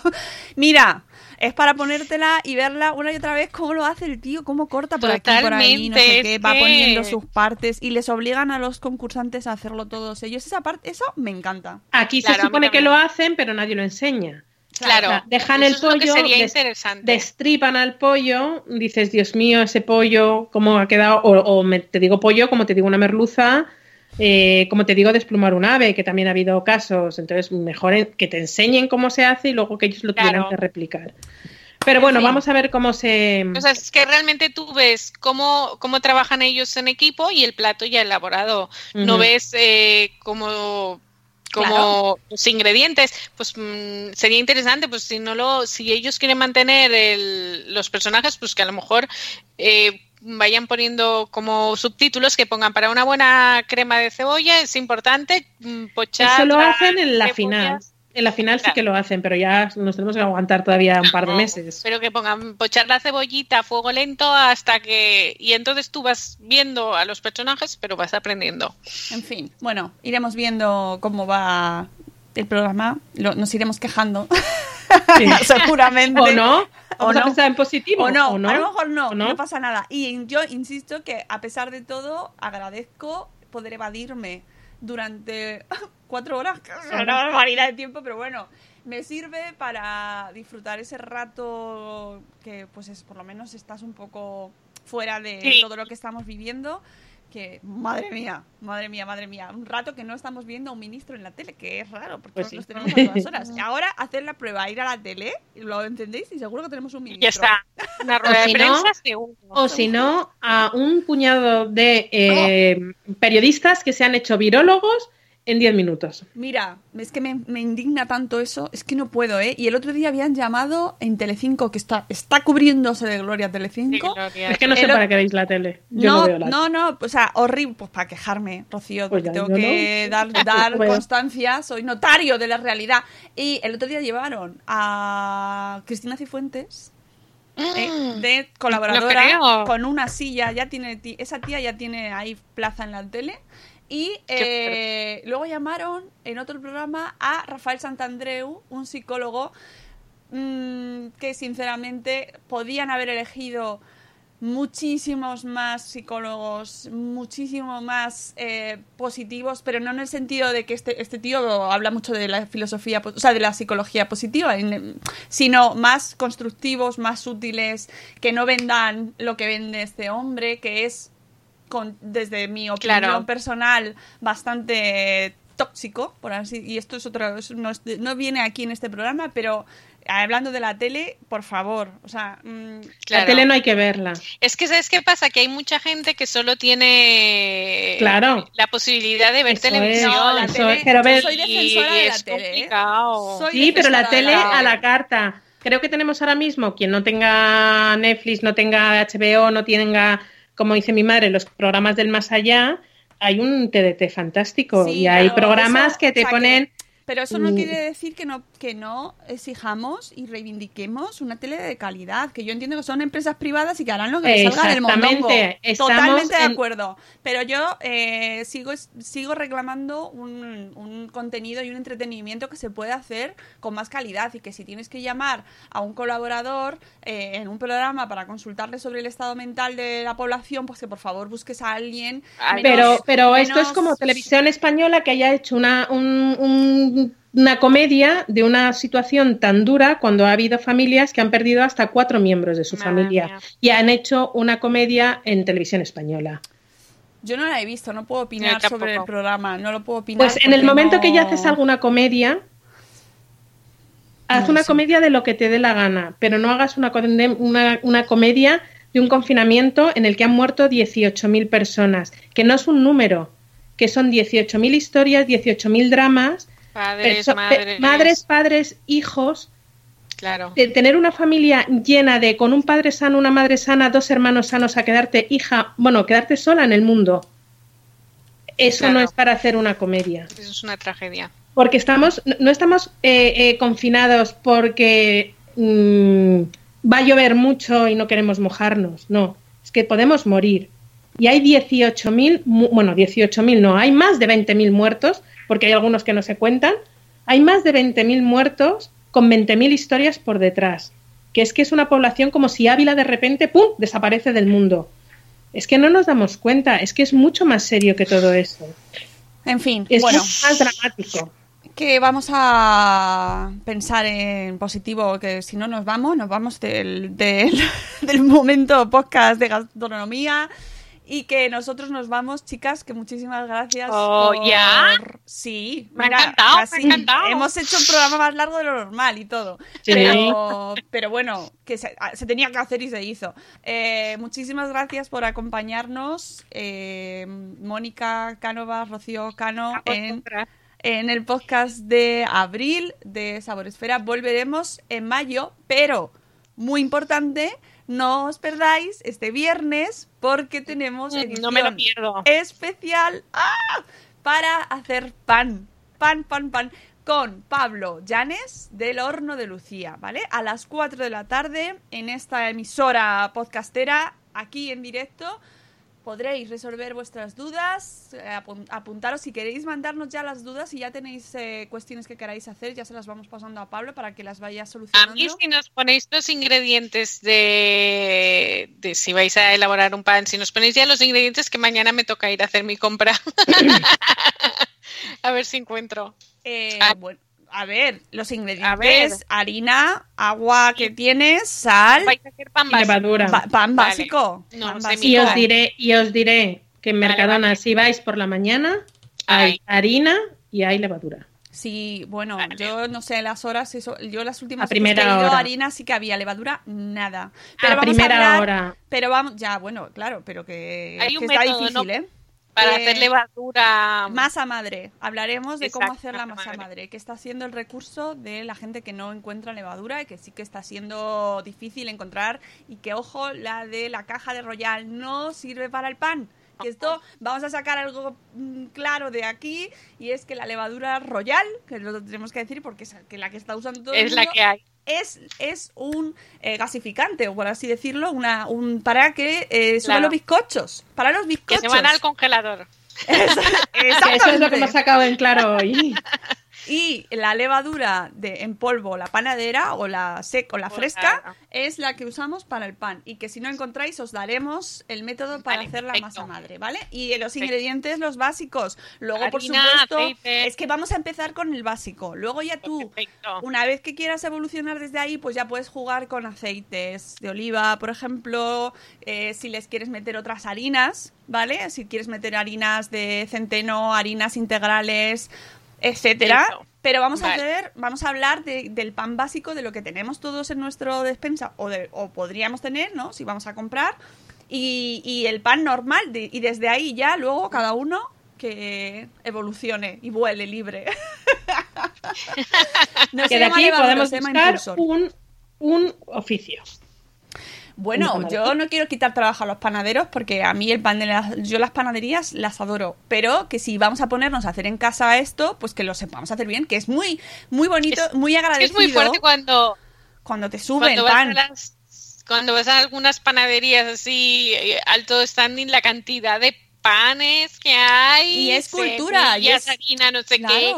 Mira, es para ponértela y verla una y otra vez cómo lo hace el tío, cómo corta por aquí, por ahí, no sé qué, va poniendo sus partes y les obligan a los concursantes a hacerlo todos ellos. Esa parte, eso me encanta. Aquí se supone que lo hacen, pero nadie lo enseña. Claro, dejan el pollo, destripan al pollo, dices, Dios mío, ese pollo, cómo ha quedado, o, te digo pollo, como te digo una merluza, eh, como te digo, desplumar un ave, que también ha habido casos. Entonces, mejor que te enseñen cómo se hace y luego que ellos lo tuvieran que replicar. Pero bueno, vamos a ver cómo se... O sea, es que realmente tú ves cómo, cómo trabajan ellos en equipo y el plato ya elaborado. No ves eh, cómo como los ingredientes, pues mm, sería interesante, pues si no lo, si ellos quieren mantener el, los personajes, pues que a lo mejor eh, vayan poniendo como subtítulos que pongan para una buena crema de cebolla es importante mm, pochar. Eso lo hacen en la final. En la final sí que lo hacen, pero ya nos tenemos que aguantar todavía un par de meses. Pero que pongan pochar la cebollita a fuego lento hasta que... Y entonces tú vas viendo a los personajes, pero vas aprendiendo. En fin, bueno, iremos viendo cómo va el programa. nos iremos quejando. [laughs] [laughs] Seguramente. ¿O no? ¿O no? en positivo? ¿O no? A lo mejor no, no, pasa nada. Y yo insisto que, a pesar de todo, agradezco poder evadirme durante [laughs] cuatro horas, que es una barbaridad de tiempo, pero bueno, me sirve para disfrutar ese rato que, pues, es, por lo menos estás un poco fuera de todo lo que estamos viviendo que, madre mía, madre mía, madre mía, un rato que no estamos viendo a un ministro en la tele, que es raro, porque pues los tenemos a todas horas. Y [laughs] ahora hacer la prueba, ir a la tele, lo entendéis, y seguro que tenemos un ministro. Ya está, una rueda de prensa, seguro. O si no, a un puñado de eh, periodistas que se han hecho virólogos en 10 minutos. Mira, es que me, indigna tanto eso, es que no puedo, ¿eh? Y el otro día habían llamado en Telecinco, que está, está cubriéndose de Gloria Telecinco. Es que no sé para qué veis la tele. Yo no, no, veo la no, no, o sea, horrible, pues para quejarme, Rocío, pues tengo que dar, [laughs] dar constancia, soy notario de la realidad. Y el otro día llevaron a Cristina Cifuentes, ¿eh? mm. de colaboradora con una silla, ya tiene esa tía ya tiene ahí plaza en la tele y eh, luego llamaron en otro programa a Rafael Santandreu, un psicólogo mm, que sinceramente podían haber elegido muchísimos más psicólogos, muchísimo más eh, positivos, pero no en el sentido de que este, este tío habla mucho de la filosofía, o sea, de la psicología positiva, sino más constructivos, más útiles, que no vendan lo que vende este hombre, que es con, desde mi opinión personal, bastante tóxico, por así y esto es otro, no, no, viene aquí en este programa, pero hablando de la tele, por favor, o sea, mm, la tele no hay que verla. Es que sabes qué pasa, que hay mucha gente que solo tiene claro. la posibilidad de ver televisión, pero soy defensora de la tele. Sí, pero la tele a la carta. Creo que tenemos ahora mismo quien no tenga Netflix, no tenga HBO, no tenga como dice mi madre, los programas del más allá, hay un TDT fantástico y hay programas que te ponen... Pero eso no quiere decir que no, que no exijamos y reivindiquemos una tele de calidad, que yo entiendo que son empresas privadas y que harán lo que les salga del mondongo. Totalmente de acuerdo. Pero yo eh, sigo, sigo reclamando un, un, contenido y un entretenimiento que se puede hacer con más calidad y que si tienes que llamar a un colaborador eh, en un programa para consultarle sobre el estado mental de la población, pues que por favor busques a alguien. pero pero esto es como televisión española que haya hecho una, un una comedia de una situación tan dura cuando ha habido familias que han perdido hasta cuatro miembros de su familia y han hecho una comedia en televisión española. Yo no la he visto, no puedo opinar sobre el programa, no lo puedo opinar. Pues en el momento que ya haces alguna comedia, haz una comedia de lo que te dé la gana, pero no hagas una, una, una comedia de un confinamiento en el que han muerto 18.000 personas, que no es un número, que son 18.000 historias, 18.000 dramas Padres, madres. padres, hijos, Claro. De tener una familia llena de con un padre sano, una madre sana, dos hermanos sanos, a quedarte hija, bueno, quedarte sola en el mundo. Eso Claro. no es para hacer una comedia. Eso es una tragedia. Porque estamos, no- estamos eh, eh, confinados porque mm, va a llover mucho y no queremos mojarnos. No, es que podemos morir. Y hay 18.000, mu- bueno, 18.000 no, hay más de 20.000 muertos, porque hay algunos que no se cuentan. Hay más de 20.000 muertos con 20.000 historias por detrás. Que es que es una población como si Ávila de repente, ¡pum!, desaparece del mundo. Es que no nos damos cuenta, es que es mucho más serio que todo eso. En fin, Es bueno, más dramático. que vamos a pensar en positivo, que si no nos vamos, nos vamos del, del, [laughs] del momento podcast de gastronomía y que nosotros nos vamos, chicas, que muchísimas gracias. Oh, por- ¿ya? Sí, Me ha encantado, me ha encantado. Hemos hecho un programa más largo de lo normal y todo. Sí. Pero, pero bueno, que se, se tenía que hacer y se hizo. Eh, muchísimas gracias por acompañarnos, eh, Mónica Cánovas, Rocío Cano, en, en el podcast de abril de Sabor Esfera. Volveremos en mayo, pero muy importante, no os perdáis este viernes porque tenemos edición No me lo pierdo. especial ¡ah! para hacer pan, pan, pan, pan con Pablo Llanes del Horno de Lucía, ¿vale? A las 4 de la tarde en esta emisora podcastera, aquí en directo, podréis resolver vuestras dudas, eh, apun- apuntaros si queréis mandarnos ya las dudas y ya tenéis eh, cuestiones que queráis hacer, ya se las vamos pasando a Pablo para que las vaya A solucionando. mí si nos ponéis los ingredientes de, de si vais a elaborar un pan, si nos ponéis ya los ingredientes que mañana me toca ir a hacer mi compra. [laughs] a ver si encuentro. Eh, Ah. bueno, a ver, los ingredientes, A ver. harina, agua que tienes, sal, Vais a hacer pan Y levadura. ba- pan Vale. básico. No, pan básico. Y os diré, y os diré que en Mercadona, vale. si vais por la mañana, hay Ay. harina y hay levadura. Sí, bueno, Vale. yo no sé las horas, eso, yo las últimas A primera que he ido hora. harina sí que había levadura, nada. a vamos primera hablar- hora. Pero vamos, ya, bueno, claro, pero que, Hay que un está difícil, ¿no? ¿eh? Para Eh, hacer levadura. Masa madre. Hablaremos de cómo hacer la masa madre. madre, que está siendo el recurso de la gente que no encuentra levadura y que sí que está siendo difícil encontrar y que, ojo, la de la caja de Royal no sirve para el pan. Que esto, vamos a sacar algo mm, claro de aquí y es que la levadura Royal, que lo tenemos que decir porque es la que está usando todo el es la que hay. Es, es un eh, gasificante, o por así decirlo, una, un, para que eh, suban Claro. los bizcochos. Para los Que bizcochos. se van al congelador. [laughs] Que [laughs] eso es lo que hemos sacado en claro hoy. [laughs] Y la levadura de, en polvo, la panadera o la sec o la fresca, es la que usamos para el pan. Y que si no encontráis, os daremos el método para Vale, hacer la perfecto. masa madre, ¿vale? Y los ingredientes, los básicos. Luego, por supuesto, aceite. es que vamos a empezar con el básico. Luego ya tú, Perfecto. una vez que quieras evolucionar desde ahí, pues ya puedes jugar con aceites de oliva, por ejemplo, eh, si les quieres meter otras harinas, ¿vale? Si quieres meter harinas de centeno, harinas integrales, etcétera. Eso. Pero vamos a hacer, vamos a hablar de- del pan básico, de lo que tenemos todos en nuestro despensa, o, de- o podríamos tener, ¿no? Si vamos a comprar. Y, y el pan normal, de- y desde ahí ya luego cada uno que evolucione y vuele libre. [laughs] no Que de aquí podemos buscar un, un oficio. Bueno, yo no quiero quitar trabajo a los panaderos porque a mí el pan de las, yo las panaderías las adoro, pero que si vamos a ponernos a hacer en casa esto, pues que lo sepamos hacer bien, que es muy muy bonito, Es- muy Es agradecido muy fuerte cuando, cuando te sube cuando pan. las cuando vas a algunas panaderías así eh, alto standing la cantidad de panes que hay Y es cultura, y es- harina no sé claro. qué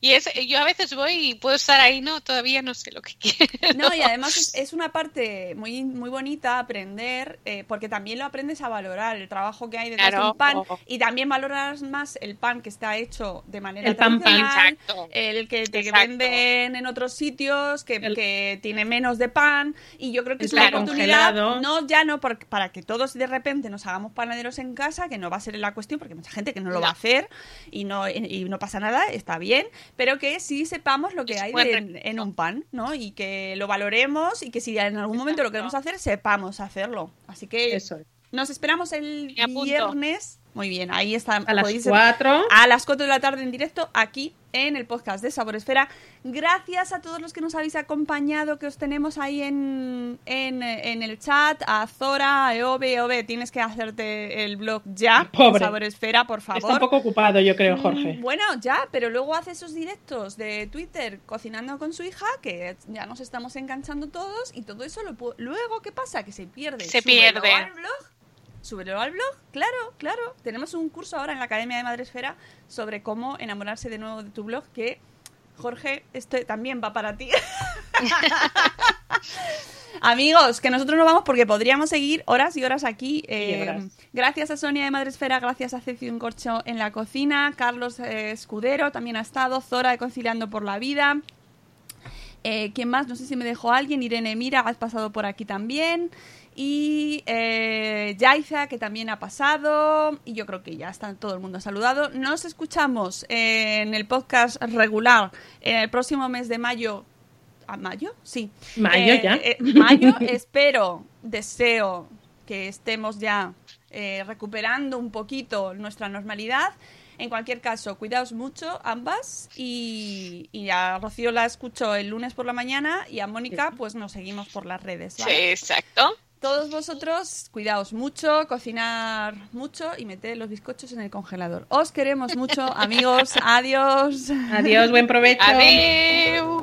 y es yo a veces voy y puedo estar ahí no todavía no sé lo que quiero No, y además es, [laughs] es una parte muy, muy bonita aprender, eh, porque también lo aprendes a valorar, el trabajo que hay detrás de Claro. un pan, y también valoras más el pan que está hecho de manera El pan pan. tradicional, Exacto. el que te Exacto. venden en otros sitios, que, El- que tiene menos de pan, y yo creo que es El una pan oportunidad, congelado. no ya no por- para que todos de repente nos hagamos panaderos en casa, que no va a ser la cuestión, porque hay mucha gente que no lo No. va a hacer, y no, y no pasa nada, está bien, pero que sí sepamos lo que hay de- en un pan, ¿no? Y que lo valoremos y que si en algún momento lo queremos hacer, sepamos hacerlo. Así que Eso es. nos esperamos el viernes Muy bien, ahí está. A las podéis- 4. a las 4 de la tarde en directo aquí en el podcast de Sabor Esfera. Gracias a todos los que nos habéis acompañado, que os tenemos ahí en, en, en el chat, a Zora, a Eove, Eove, tienes que hacerte el blog ya, Pobre. Sabor Esfera, por favor. Está un poco ocupado, yo creo, Jorge. Mm, Bueno, ya, pero luego hace esos directos de Twitter cocinando con su hija, que ya nos estamos enganchando todos, y todo eso lo luego, ¿qué pasa? Que se pierde. Se pierde. al blog. Súbelo al blog, claro, claro. Tenemos un curso ahora en la Academia de Madresfera sobre cómo enamorarse de nuevo de tu blog, que, Jorge, este también va para ti. [laughs] Amigos, que nosotros nos vamos porque podríamos seguir horas y horas aquí. eh, horas. Gracias a Sonia de Madresfera, gracias a Ceci Un Corcho en la cocina, Carlos eh, Escudero también ha estado, Zora de Conciliando por la Vida. Eh, ¿Quién más? No sé si me dejó alguien. Irene Mira, has pasado por aquí también. Y eh, Yaiza, que también ha pasado. Y yo creo que ya está todo el mundo saludado. Nos escuchamos en el podcast regular en el próximo mes de mayo. ¿A mayo? Sí. Mayo Eh, ya. eh, mayo, [laughs] espero, deseo que estemos ya eh, recuperando un poquito nuestra normalidad. En cualquier caso, cuidaos mucho ambas y, y a Rocío la escucho el lunes por la mañana y a Mónica pues nos seguimos por las redes. Sí, ¿vale? exacto. Todos vosotros, cuidaos mucho, cocinar mucho y meter los bizcochos en el congelador. Os queremos mucho, [laughs] amigos. Adiós. Adiós, buen provecho. Adiós.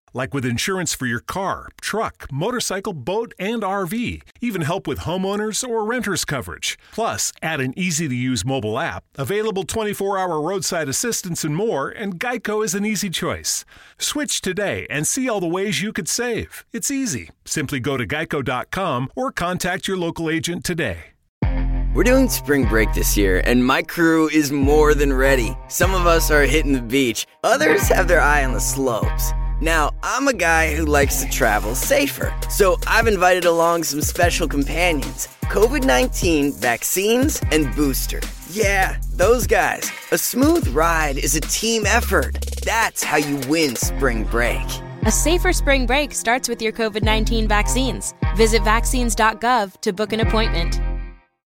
Like with insurance for your car, truck, motorcycle, boat, and RV. Even help with homeowners or renters coverage. Plus, add an easy to use mobile app, available 24 hour roadside assistance, and more, and Geico is an easy choice. Switch today and see all the ways you could save. It's easy. Simply go to geico.com or contact your local agent today. We're doing spring break this year, and my crew is more than ready. Some of us are hitting the beach, others have their eye on the slopes. Now, I'm a guy who likes to travel safer, so I've invited along some special companions COVID 19 vaccines and booster. Yeah, those guys. A smooth ride is a team effort. That's how you win spring break. A safer spring break starts with your COVID 19 vaccines. Visit vaccines.gov to book an appointment.